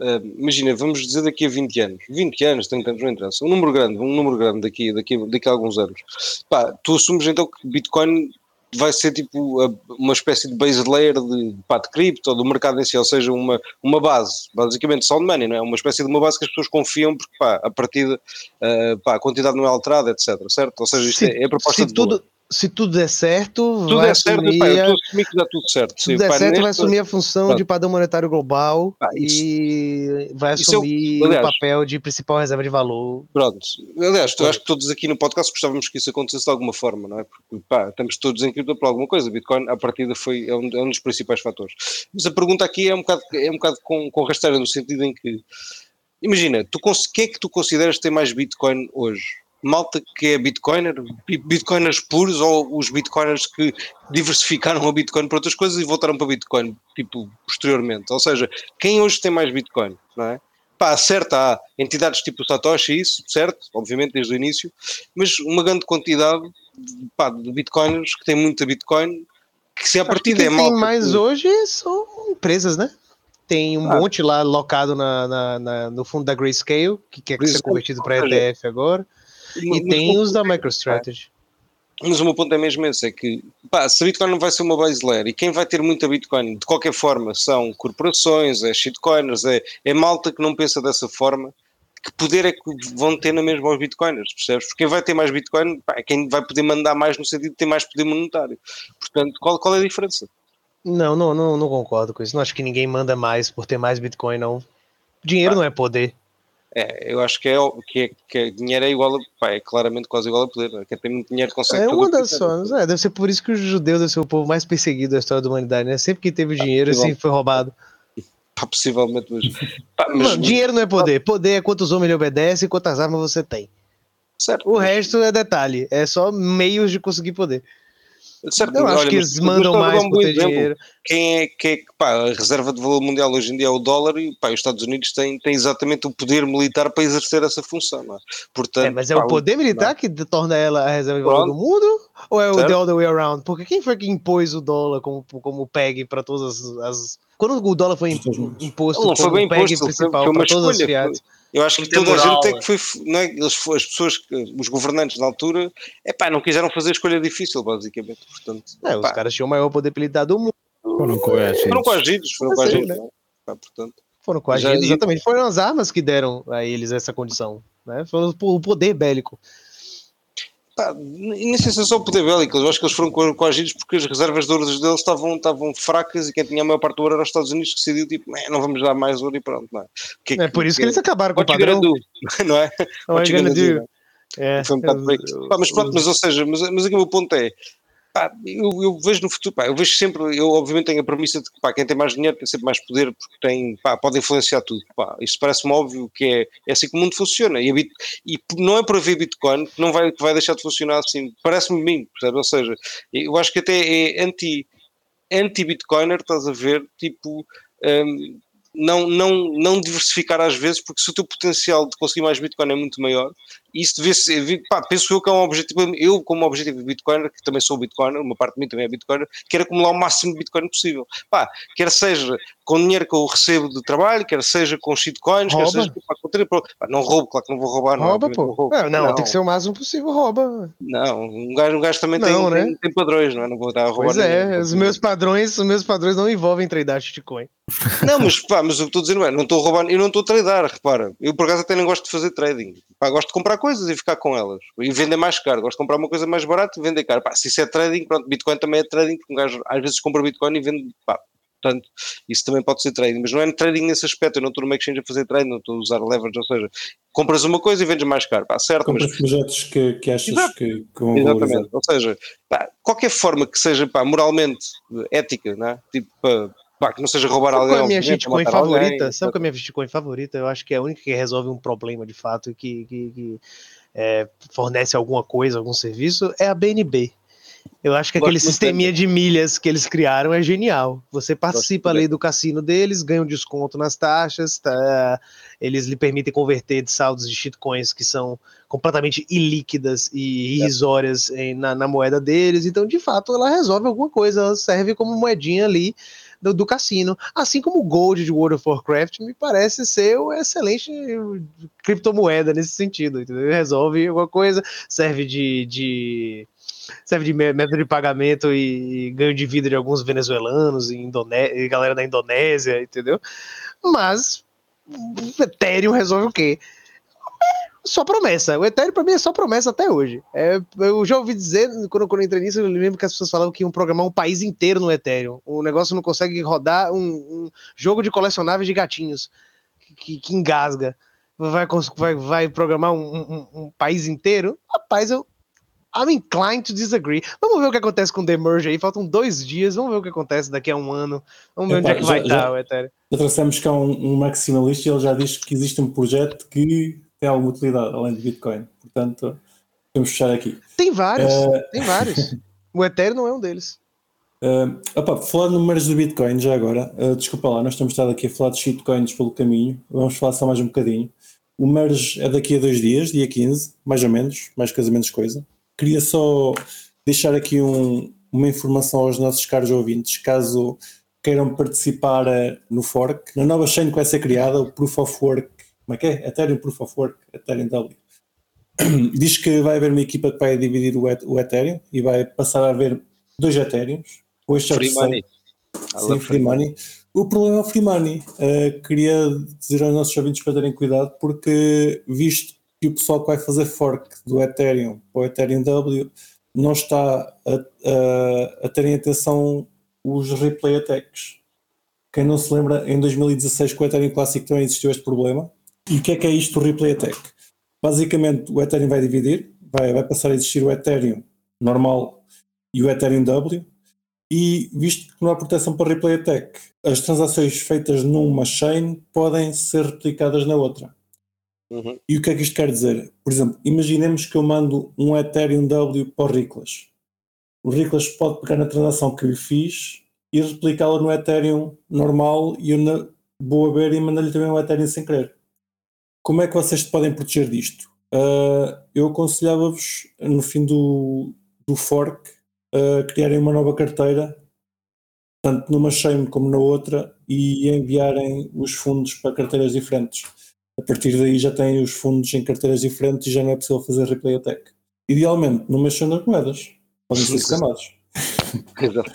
ah, imagina, vamos dizer daqui a 20 anos, 20 anos, 30 anos, não interessa, um número grande, um número grande daqui, daqui, daqui a alguns anos, pá, tu assumes então que Bitcoin vai ser tipo uma espécie de base layer de, pá, de cripto ou do mercado em si, ou seja, uma, uma base, basicamente sound money, não é? Uma espécie de uma base que as pessoas confiam porque pá, a partida, ah, pá, a quantidade não é alterada, etc, certo? Ou seja, isto é, é a proposta se de valor. Se tudo der certo, tudo vai é certo, assumir eu a- a assumir que dá tudo certo. Se tudo der pá, certo, vai nesta- assumir a função Pronto. de padrão monetário global Ah, e vai é assumir aliás- o papel de principal reserva de valor. Pronto, aliás, eu acho que todos aqui no podcast gostávamos que isso acontecesse de alguma forma, não é? Porque pá, estamos todos em cripto por alguma coisa. Bitcoin, à partida, foi, é, um, é um dos principais fatores. Mas a pergunta aqui é um bocado, é um bocado com, com rasteira, no sentido em que, imagina, tu, quem é que tu consideras ter mais Bitcoin hoje? Malta que é Bitcoiner, Bi- Bitcoiners puros ou os Bitcoiners que diversificaram a Bitcoin para outras coisas e voltaram para Bitcoin, tipo, posteriormente? Ou seja, quem hoje tem mais Bitcoin, não é? Pá, certo, há entidades tipo o Satoshi, isso, certo, obviamente desde o início, mas uma grande quantidade pá, de bitcoiners que têm muita bitcoin, que se a que quem é mal. tem mais hoje são empresas, né? Tem um Ah. monte lá locado na, na- na- no fundo da Grayscale, que quer ser convertido para ETF agora, e tem os da MicroStrategy. Mas o meu ponto é mesmo esse, é que pá, se a Bitcoin não vai ser uma base layer e quem vai ter muita Bitcoin de qualquer forma são corporações, é shitcoiners, é, é malta que não pensa dessa forma, que poder é que vão ter na mesma os Bitcoiners, percebes? Porque quem vai ter mais Bitcoin pá, é quem vai poder mandar mais no sentido de ter mais poder monetário. Portanto, qual, qual é a diferença? Não, não, não, não concordo com isso. Não acho que ninguém manda mais por ter mais Bitcoin, não. Dinheiro não é poder. É, eu acho que é, que é, que é- dinheiro é igual a, pá, é claramente quase igual a poder. não é? Quem tem muito dinheiro consegue É uma das formas. É, deve ser por isso que os judeus devem ser o povo mais perseguido da história da humanidade, né? Sempre que teve dinheiro, igual. sempre foi roubado. Pá, possivelmente, mas, pá, mas- Mano, dinheiro não é poder. Poder é quantos homens ele obedece e quantas armas você tem. certo, O resto é detalhe. É só meios de conseguir poder. Certo, Eu acho olha, que eles mandam mais um exemplo. dinheiro. Quem é que é que, pá, a reserva de valor mundial hoje em dia é o dólar e pá, os Estados Unidos têm, têm exatamente o poder militar para exercer essa função, não é? Portanto, É, mas é pá, o poder militar que torna ela a reserva de valor do mundo? Ou é o Certo. the other way around? Porque quem foi que impôs o dólar como, como PEG para todas as, as- Quando o dólar foi im- imposto Não foi como bem PEG imposto, foi- principal foi uma para todas as escolha, fiates? Eu acho que Tem toda a gente moral, é que foi, não é? Eles, as pessoas, os governantes na altura, é pá, não quiseram fazer a escolha difícil, basicamente. Portanto, É, os caras tinham o maior poder do mundo. Foram coagidos. foram coagidos, foram coagidos, né? Pá, portanto, Foram coagidos, exatamente. Foram as armas que deram a eles essa condição. Né? Foi o o poder bélico. Pá, e nem sei se é só o poder bélico, eu acho que eles foram co- coagidos porque as reservas de ouro deles estavam, estavam fracas e quem tinha a maior parte do ouro era os Estados Unidos que decidiu, tipo, "Eh, não vamos dar mais ouro e pronto, não é? Que- É por isso que eles acabaram com o padrão. do? Não é? Não é do, é? É, Foi um bocado por aí. Pá, mas pronto, mas ou seja, mas, mas aqui o meu ponto é, pá, eu, eu vejo no futuro, pá, eu vejo sempre, eu obviamente tenho a premissa de que pá, quem tem mais dinheiro tem sempre mais poder porque tem, pá, pode influenciar tudo. Pá, isto parece-me óbvio que é, é assim que o mundo funciona. E, bit, e não é por haver Bitcoin que não vai, que vai deixar de funcionar assim. Parece-me mim, percebe? Ou seja, eu acho que até é anti, anti-Bitcoiner, estás a ver, tipo. hum, não, não, não diversificar às vezes, porque se o teu potencial de conseguir mais Bitcoin é muito maior, isso devia ser, pá, penso eu que é um objetivo, eu como objetivo de Bitcoiner, que também sou Bitcoiner, uma parte de mim também é Bitcoiner, quero acumular o máximo de Bitcoin possível. Pá, quer seja com dinheiro que eu recebo de trabalho, quer seja com shitcoins, quer Rouba. seja pá, com tri- pá, não roubo, claro que não vou roubar, não, Rouba, obviamente pô. não roubo. É, não, tem que ser o máximo possível, rouba. Não, um gajo, um gajo também Não, tem, né? tem, tem padrões, não é? Não vou dar a roubar Pois é, ninguém. os meus padrões, os meus padrões não envolvem tradar shitcoin. Não, mas pá, mas o que estou não é, não estou a roubar, eu não estou a tradar, repara. Eu por acaso até nem gosto de fazer trading. Pá, gosto de comprar coisas e ficar com elas. E vender mais caro. Gosto de comprar uma coisa mais barata e vender caro. Pá, se isso é trading, pronto, Bitcoin também é trading, porque um gajo às vezes compra Bitcoin e vende, pá, portanto, isso também pode ser trading. Mas não é trading nesse aspecto, eu não estou numa exchange a fazer trading, não estou a usar leverage, ou seja, compras uma coisa e vendes mais caro. Pá, certo, mas Compras projetos que, que achas Exato. que, que vão valorizar. Exatamente. Ou seja, pá, qualquer forma que seja pá, moralmente ética, não é? tipo, pá, Pá, que não seja roubar Sabe alguém. qual é a minha alguém, favorita? Sabe qual é a minha shitcoin favorita? Eu acho que é a única que resolve um problema de fato e que, que, que, é, fornece alguma coisa, algum serviço, é a BNB. Eu acho que Gosto aquele sisteminha de milhas que eles criaram é genial. Você participa ali do cassino deles, ganha um desconto nas taxas, tá? eles lhe permitem converter de saldos de shitcoins que são completamente ilíquidas e irrisórias em- na, na moeda deles. Então, de fato, ela resolve alguma coisa, ela serve como moedinha ali do, do cassino. Assim como o Gold de World of Warcraft me parece ser uma excelente criptomoeda nesse sentido, entendeu? Resolve alguma coisa, serve de, de serve de mé- método de pagamento e ganho de vida de alguns venezuelanos e, e galera da Indonésia, entendeu? Mas Ethereum resolve o quê? Só promessa. O Ethereum pra mim é só promessa até hoje. É, eu já ouvi dizer, quando, quando eu entrei nisso, eu lembro que as pessoas falavam que iam programar um país inteiro no Ethereum. O negócio não consegue rodar um, um jogo de colecionáveis de gatinhos que, que engasga. Vai, vai, vai programar um, um- um país inteiro? Rapaz, eu. I'm inclined to disagree. Vamos ver o que acontece com o The Merge aí. Faltam dois dias. Vamos ver o que acontece daqui a um ano. Vamos ver onde é que vai já- estar já- o Ethereum. Já trouxemos cá um, um maximalista e ele já diz que existe um projeto que tem alguma utilidade além de Bitcoin. Portanto, vamos fechar aqui. Tem vários. Eh, Tem vários. O Ethereum não é um deles. Uh, opa, falar de números do Bitcoin já agora, uh, desculpa lá, nós temos estado aqui a falar de shitcoins pelo caminho, vamos falar só mais um bocadinho. O merge é daqui a dois dias, dia 15, mais ou menos, mais coisa menos coisa. Queria só deixar aqui um- uma informação aos nossos caros ouvintes, caso queiram participar uh, no fork, na nova chain que vai ser criada, o Proof of Work, como é que é? Ethereum Proof of Work, Ethereum W. Diz que vai haver uma equipa que vai dividir o, Et- o Ethereum e vai passar a haver dois Ethereums. Ou este o Free money. Sim, free money. O problema é o free money. Uh, queria dizer aos nossos ouvintes para terem cuidado, porque visto que o pessoal que vai fazer fork do Ethereum para o Ethereum W não está a, a, a terem atenção os replay attacks. Quem não se lembra, em 2016 com o Ethereum Classic também existiu este problema. E o que é que é isto do replay attack? Basicamente o Ethereum vai dividir, vai, vai passar a existir o Ethereum normal e o Ethereum W, e visto que não há proteção para replay attack, as transações feitas numa chain podem ser replicadas na outra. Uhum. E o que é que isto quer dizer? Por exemplo, imaginemos que eu mando um Ethereum W para o Riclas. O Riclas pode pegar na transação que lhe fiz e replicá-la no Ethereum normal e eu na, vou a ver e mandar-lhe também um Ethereum sem querer. Como é que vocês podem proteger disto? Ah, eu aconselhava-vos, no fim do, do fork, a criarem uma nova carteira, tanto numa chain como na outra, e enviarem os fundos para carteiras diferentes. A partir daí já têm os fundos em carteiras diferentes e já não é possível fazer replay attack. Idealmente, não mexam nas moedas. Podem ser scamados. Exato.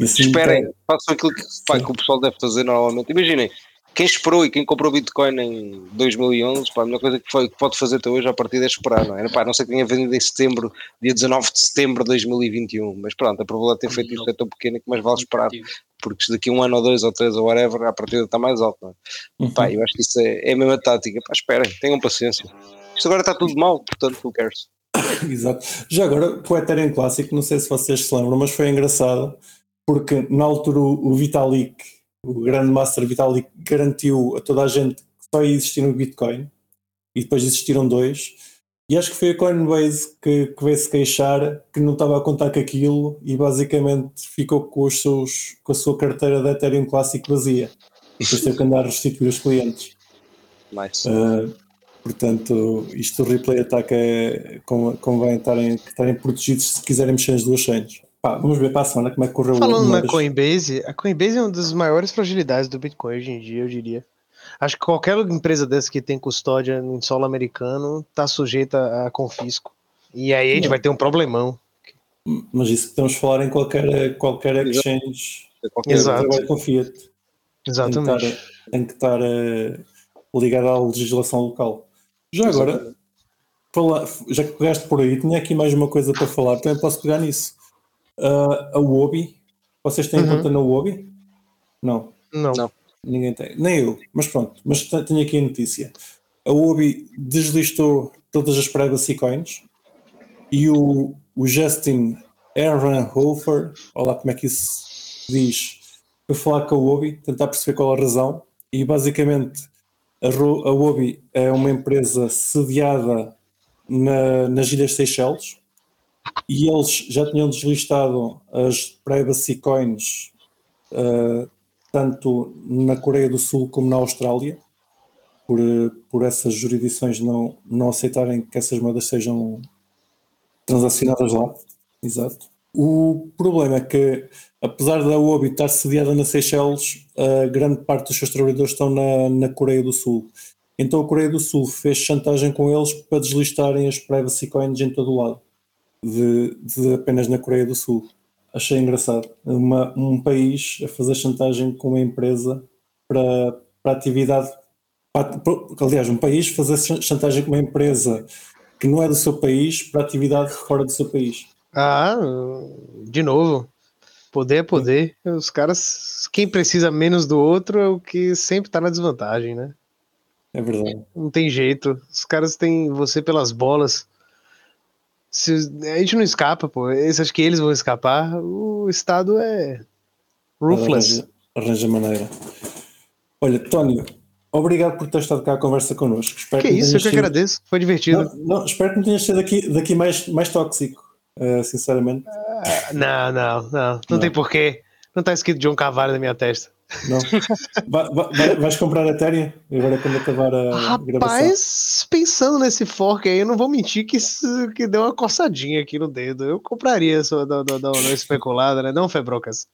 Assim, Esperem, façam aquilo que, pá, que o pessoal deve fazer normalmente. Imaginem, quem esperou e quem comprou Bitcoin em 2011, pá, a melhor coisa que, foi, que pode fazer até hoje a partir é esperar, não é? Pá, não sei que tenha vendido em setembro, dia 19 de setembro de 2021, mas pronto, a probabilidade de ter feito isto é tão pequena que mais vale esperar, porque se daqui a um ano ou dois ou três ou whatever, a partida está mais alta, não é? Uhum. Pá, eu acho que isso é, é a mesma tática. Pá, esperem, tenham paciência. Isto agora está tudo mal, portanto, who cares? Exato. Já agora, com o Ethereum Classic, não sei se vocês se lembram, mas foi engraçado porque na altura o Vitalik, o grande master Vitalik, garantiu a toda a gente que só ia existir um Bitcoin e depois existiram dois. E acho que foi a Coinbase que, que veio se queixar que não estava a contar com aquilo e basicamente ficou com, os seus, com a sua carteira de Ethereum Classic vazia. E depois teve que andar a restituir os clientes. Nice. Uh, portanto, isto do replay attack é con- convém estarem, estarem protegidos se quiserem mexer nas duas chains. Pá, vamos ver para a semana como é que correu Falando na. Coinbase, a Coinbase é uma das maiores fragilidades do Bitcoin hoje em dia, eu diria. Acho que qualquer empresa dessa que tem custódia em solo americano tá sujeita a confisco. E aí a gente Não. vai ter um problemão. Mas isso que estamos a falar em qualquer, qualquer exchange Qualquer- Exato. trabalho com Fiat. Tem que Exatamente. estar, tem que estar eh, ligado à legislação local. Já agora, já que pegaste por aí, tinha aqui mais uma coisa para falar, também posso pegar nisso. Ah, a Wobi, vocês têm Uhum. conta na Wobi? Não. Não. Não. Ninguém tem. Nem eu, mas pronto. Mas te- tenho aqui a notícia. A Obi deslistou todas as privacy coins e o, o Justin Ehrenhofer, olha lá como é que isso se diz, foi falar com a Obi, tentar perceber qual a razão, e basicamente a, Ro- a Obi é uma empresa sediada na- nas Ilhas Seychelles e eles já tinham deslistado as privacy coins eh, tanto na Coreia do Sul como na Austrália por, por essas jurisdições não, não aceitarem que essas moedas sejam transacionadas lá. Exato. O problema é que, apesar da Obi estar sediada na Seychelles, a grande parte dos seus trabalhadores estão na, na Coreia do Sul. Então a Coreia do Sul fez chantagem com eles para deslistarem as privacy coins em todo o lado, de, de apenas na Coreia do Sul. Achei engraçado. Uma, um país a fazer chantagem com uma empresa para, para atividade. para- aliás, um país fazer chan- chantagem com uma empresa que não é do seu país para atividade fora do seu país. Ah, de novo. Poder é poder. Os caras, quem precisa menos do outro é o que sempre tá na desvantagem, né? É verdade. Não tem jeito. Os caras têm você pelas bolas. Se, a gente não escapa, pô. Você acha que eles vão escapar? O Estado é ruthless. Arranja, maneira. Olha, Tónio, obrigado por ter estado cá à conversa connosco. Espero Que não isso, eu que sido- agradeço. Foi divertido. Não, não, espero que não tenhas sido daqui, daqui mais, mais tóxico, eh, sinceramente. Não, não, não. Não, Não. tem porquê. Não tá escrito John Carvalho na minha testa. Não. Vai- vai- vais comprar a Ethereum agora quando acabar a gravação? Rapaz, pensando nesse fork aí, eu não vou mentir que, isso- que deu uma coçadinha aqui no dedo. Eu compraria só da, da, da, da especulada, né? Não, Febrocas?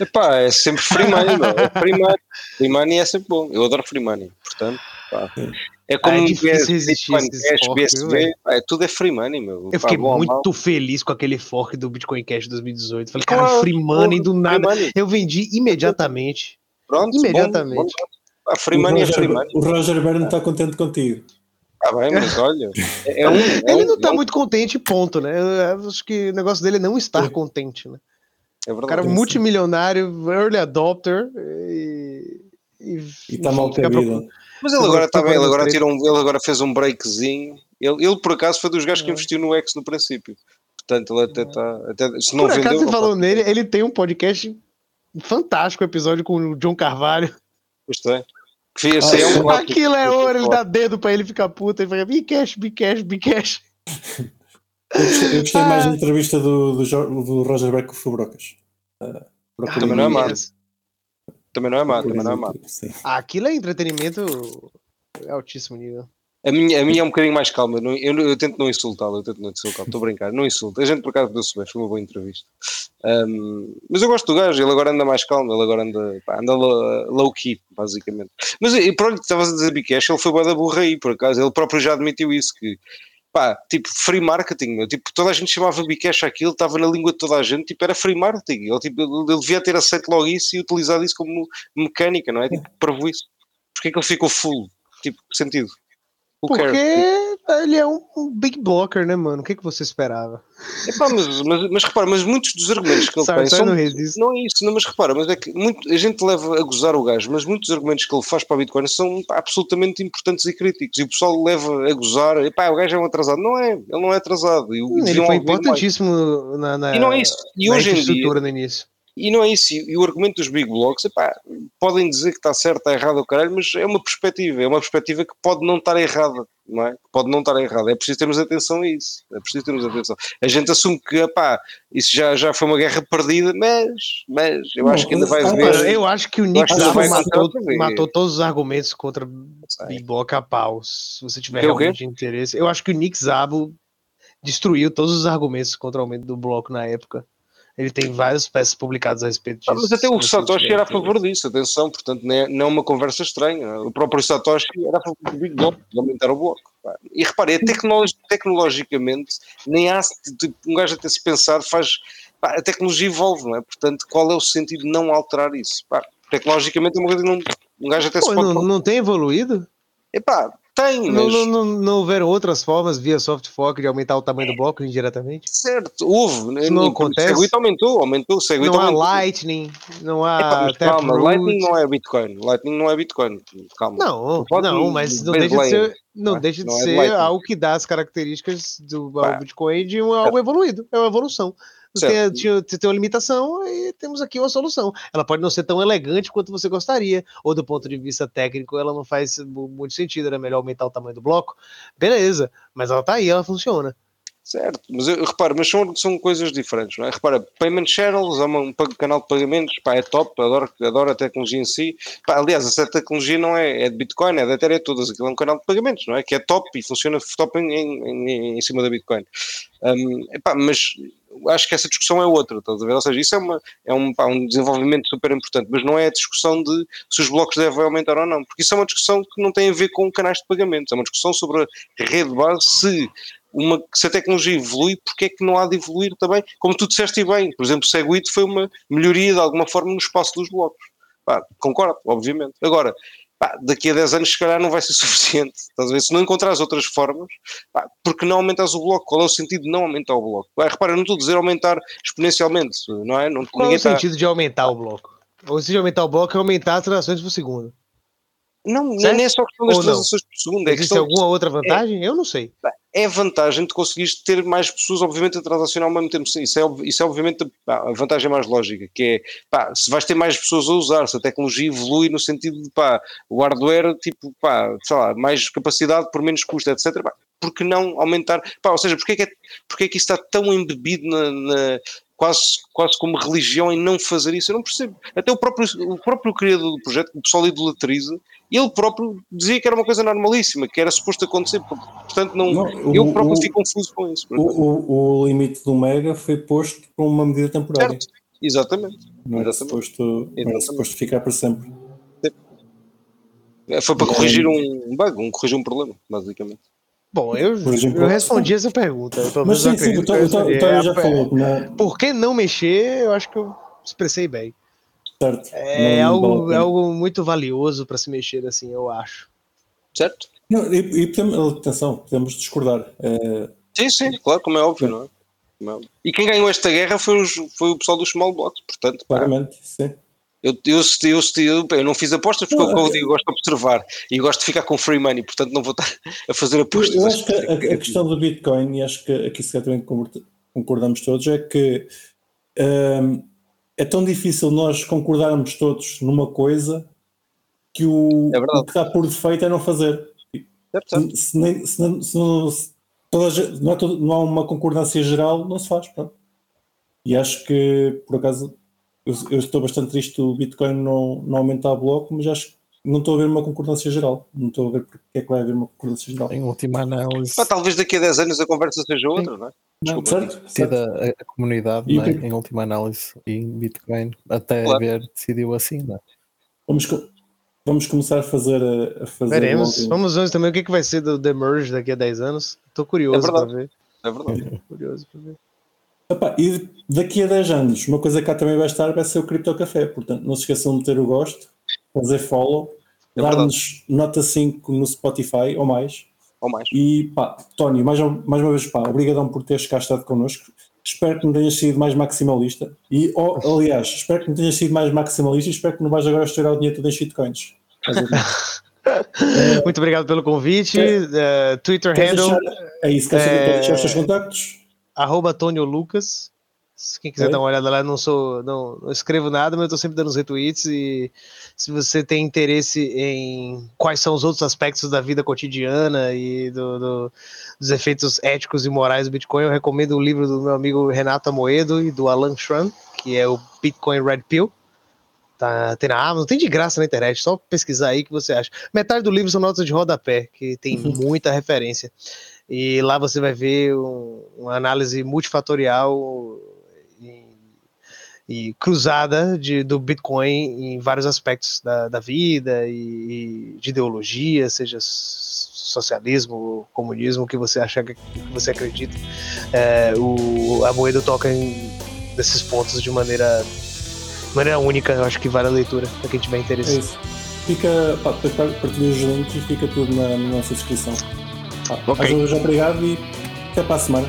Epá, é sempre free money. É free money. Free money é sempre bom. Eu adoro free money, portanto, pá. É como Ah, é um difícil BS, resistir Bitcoin Cash, velho? pá, é, tudo é free money, meu. Eu Pá, fiquei bom muito mal. feliz com aquele fork do Bitcoin Cash 2018. Falei, cara, free money do free nada. money. Eu vendi imediatamente. Pronto, imediatamente. Bom, bom. O money é Roger, free money. o Roger Byrne está contente contigo. Ah, bem, mas olha, é, é um. é Ele um- não tá é um- muito contente, ponto, né? Eu acho que o negócio dele é não estar contente, né? É O verdade. cara sim. multimilionário, early adopter e. E, E está enfim, mal pro- Mas ele Agora está tu bem, ele agora, tirou um, ele agora fez um breakzinho. Ele, ele, por acaso, foi dos gajos que É. investiu no X no princípio. Portanto, ele até está. Até, se não Por acaso vendeu. você não falou pode- nele, ele tem um podcast fantástico, episódio com o John Carvalho. Esse é um. Aquilo é ouro, ele dá dedo pra ele ficar puta. Ele fica, be cash, be cash, be cash. Eu gostei, eu gostei mais Ah. da entrevista do, do, do Roger Byrne com o Fubrocas. Uh, procurem Também não é má. Também não é má, também não é má. Aquilo é entretenimento altíssimo nível. A minha, a minha é um bocadinho mais calma. Eu, eu, eu tento não insultá-lo, eu tento não insultá-lo. Estou a brincar, não insulto. A gente por acaso deu-se bem, foi uma boa entrevista. Ahm, mas eu gosto do gajo, ele agora anda mais calmo, ele agora anda, pá, anda low, low key, basicamente. Mas e pronto, estavas a dizer Bikesh, ele foi boa da burra aí, por acaso. Ele próprio já admitiu isso, que pá, tipo, free marketing, meu. tipo, toda a gente chamava Bikesh aquilo, estava na língua de toda a gente, tipo, era free marketing. Ele, tipo, ele, devia ter aceito logo isso e utilizado isso como mecânica, não é? Tipo, provou isso. Porquê que ele ficou full? Tipo, sentido? Porque ele é um, um big blocker, né, mano? O que, que você esperava? Epá, mas, mas, mas repara, mas muitos dos argumentos que ele Sorry, tem sorry, são. não. Não é isso, não, mas repara, mas é que muito, a gente leva a gozar o gajo, mas muitos argumentos que ele faz para a Bitcoin são absolutamente importantes e críticos. E o pessoal leva a gozar, epá, o gajo é um atrasado. Não é, ele não é atrasado. E, Ele foi importantíssimo na, na, E não é isso. E hoje em dia, no início. E não é isso. E, o argumento dos big blocks, epá, podem dizer que está certo, está errado, o caralho, mas é uma perspectiva, é uma perspectiva que pode não estar errada, não é? Que Pode não estar errada. É preciso termos atenção a isso. É preciso termos atenção. A gente assume que, epá, isso já, já foi uma guerra perdida, mas, mas eu acho que ainda vai haver. Eu acho que o Nick que matou, matou todos os argumentos contra. Big Block a pau. Se você tiver o quê? realmente interesse. Eu acho que o Nick Zabo destruiu todos os argumentos contra o aumento do bloco na época. Ele tem várias peças publicadas a respeito disso. Ah, mas até o Satoshi era a favor disso, atenção, portanto não é, não é uma conversa estranha. O próprio Satoshi era a favor do Big Block, de aumentar o bloco. pá. E repare, é tecnologi- tecnologicamente, nem há tipo, um gajo até se pensar, faz. pá, a tecnologia evolve, não é? Portanto, qual é o sentido de não alterar isso? Pá, tecnologicamente é uma coisa que não, um gajo até Pô, se pode. não, não tem evoluído? Epá, tem, Não, mas. não, não, não houveram outras formas via soft fork de aumentar o tamanho do bloco indiretamente? Certo, houve. né? Isso não O acontece? Segwit aumentou, aumentou, o Segwit Não há aumentou. Lightning, não há calma. Lightning não é Bitcoin. Lightning não é Bitcoin. Calma. Não, não, mas não deixa de ser, não tá? deixa de é ser Lightning. algo que dá as características do Pá. Bitcoin de um, algo evoluído, é uma evolução. Você tem, tem uma limitação e temos aqui uma solução. Ela pode não ser tão elegante quanto você gostaria, ou do ponto de vista técnico, ela não faz mu- muito sentido, era melhor aumentar o tamanho do bloco. Beleza, mas ela tá aí, ela funciona. Certo, mas eu, repara, mas são, são coisas diferentes, não é? Repara, Payment Channels é uma- um canal de pagamentos, pá, é top, adoro, adoro a tecnologia em si. Pá, aliás, essa tecnologia não é, é de Bitcoin, é da Ethereum, é todas, aquilo é um canal de pagamentos, não é? Que é top e funciona top em, em, em- cima da Bitcoin. Hum, epá, mas acho que essa discussão é outra, estás a ver? Ou seja, isso é, uma, é um, pá, um desenvolvimento super importante, mas não é a discussão de se os blocos devem aumentar ou não, porque isso é uma discussão que não tem a ver com canais de pagamentos, é uma discussão sobre a rede base, se, uma, se a tecnologia evolui, porque é que não há de evoluir também, como tu disseste bem, por exemplo, o Segwit foi uma melhoria de alguma forma no espaço dos blocos. Pá, concordo, obviamente. Agora, pá, daqui a 10 anos se calhar não vai ser suficiente. Estás a ver? Se não encontrares outras formas, pá, porque não aumentas o bloco? Qual é o sentido de não aumentar o bloco? Pá, repara, não estou a dizer aumentar exponencialmente, não é? Não, Qual é o está- sentido de aumentar o bloco? O sentido de aumentar o bloco é aumentar as transações por segundo. Não, não é Certo? nem só questão das Ou não? transações por segundo, é Existe questão alguma outra vantagem? Eu não sei. É a vantagem de conseguires ter mais pessoas, obviamente, a transacionar ao mesmo tempo. Isso é, isso é obviamente pá, a vantagem mais lógica, que é, pá, se vais ter mais pessoas a usar, se a tecnologia evolui no sentido de, pá, o hardware, tipo, pá, sei lá, mais capacidade por menos custo, etc. Pá, por que não aumentar? Pá, ou seja, porque é que, é, porque é que isso está tão embebido na, na- quase, quase como religião em não fazer isso? Eu não percebo. Até o próprio, o próprio criador do projeto, o pessoal idolatriza, ele próprio dizia que era uma coisa normalíssima, que era suposto acontecer. Portanto, não, Não, eu o- próprio o- fico confuso com isso. O, o, o limite do Mega foi posto por uma medida temporária. Certo, exatamente. Não era Exatamente. suposto, não era Exatamente. suposto ficar para sempre. É, Foi para E corrigir um bug, um, corrigir um problema, basicamente. Bom, eu, eu respondi essa pergunta. Mas sim, sim, o já É, falou não, Por que não mexer? Eu acho que eu expressei bem. Certo. É não algo, é algo muito valioso para se mexer assim, eu acho. Certo? Não, e, e podemos, atenção, podemos discordar. É, Sim, sim, claro, como é óbvio, não é? É. E quem ganhou esta guerra foi, os- foi o pessoal dos small blocks, portanto, pá, claramente, sim. eu, eu, eu, eu, eu não fiz apostas porque, Não, como eu é- digo, gosto de observar e gosto de ficar com free money, portanto não vou estar a fazer Eu, apostas. eu acho que a, a questão do Bitcoin, e acho que aqui se calhar também concor- concordamos todos, é que hum, é tão difícil nós concordarmos todos numa coisa que o, É o que está por defeito é não fazer. Certo, certo. Se, se nem- se não, se não- se toda a gente- não, há todo- não há uma concordância geral, não se faz. pronto. E acho que, por acaso, eu, eu estou bastante triste do Bitcoin não, não aumentar o bloco, mas acho que não estou a ver uma concordância geral. Não estou a ver porque é que vai haver uma concordância geral. Em última análise, Pá, talvez daqui a 10 anos a conversa seja outra, não é? Não, Desculpa. certo? certo. a, a comunidade, não é? que- em última análise, em Bitcoin, até Claro. ver, decidiu assim, não é? Vamos, co- vamos começar a fazer. A, a fazer Veremos. logo- Vamos ver também o que, que vai ser do The Merge daqui a 10 anos. Tô curioso É verdade. ver. É verdade. Curioso pra ver. Epá, e daqui a 10 anos, uma coisa que cá também vai estar vai ser o Cripto Café. Portanto, não se esqueçam de meter o gosto, fazer follow, É dar-nos nota 5 no Spotify ou mais. Ou mais. E pá, Tony, mais, mais uma vez, pá, obrigadão por teres cá estado connosco. Espero que não tenhas sido mais maximalista. E, oh, aliás, espero que não tenhas sido mais maximalista e espero que não vais agora estourar o dinheiro todo em shitcoins. Ver? Muito obrigado pelo convite. Eh, Twitter Queres handle, deixar- é isso, queres É- deixar os teus contactos? arroba Tônio Lucas. Se Quem quiser Oi. dar uma olhada lá, eu não sou, não, não escrevo nada, mas eu tô sempre dando os retweets e se você tem interesse em quais são os outros aspectos da vida cotidiana e do- do- dos efeitos éticos e morais do Bitcoin, eu recomendo o livro do meu amigo Renato Amoedo e do Alan Schran, que é o Bitcoin Red Pill. Tá, tem na Amazon, tem de graça na internet, só pesquisar aí que você acha. Metade do livro são notas de rodapé, que tem muita referência. E lá você vai ver um- uma análise multifatorial e cruzada de, do Bitcoin em vários aspectos da, da vida e, e de ideologia, seja socialismo, comunismo, o que você acha que que você acredita. É, o, a moeda toca em, nesses pontos de maneira, maneira única, eu acho que vale a leitura, para quem tiver É interesse. isso. Fica, pá, partilha os links e fica tudo na, na nossa descrição. Pá, Ok. mais uma vez, obrigado e até para a semana.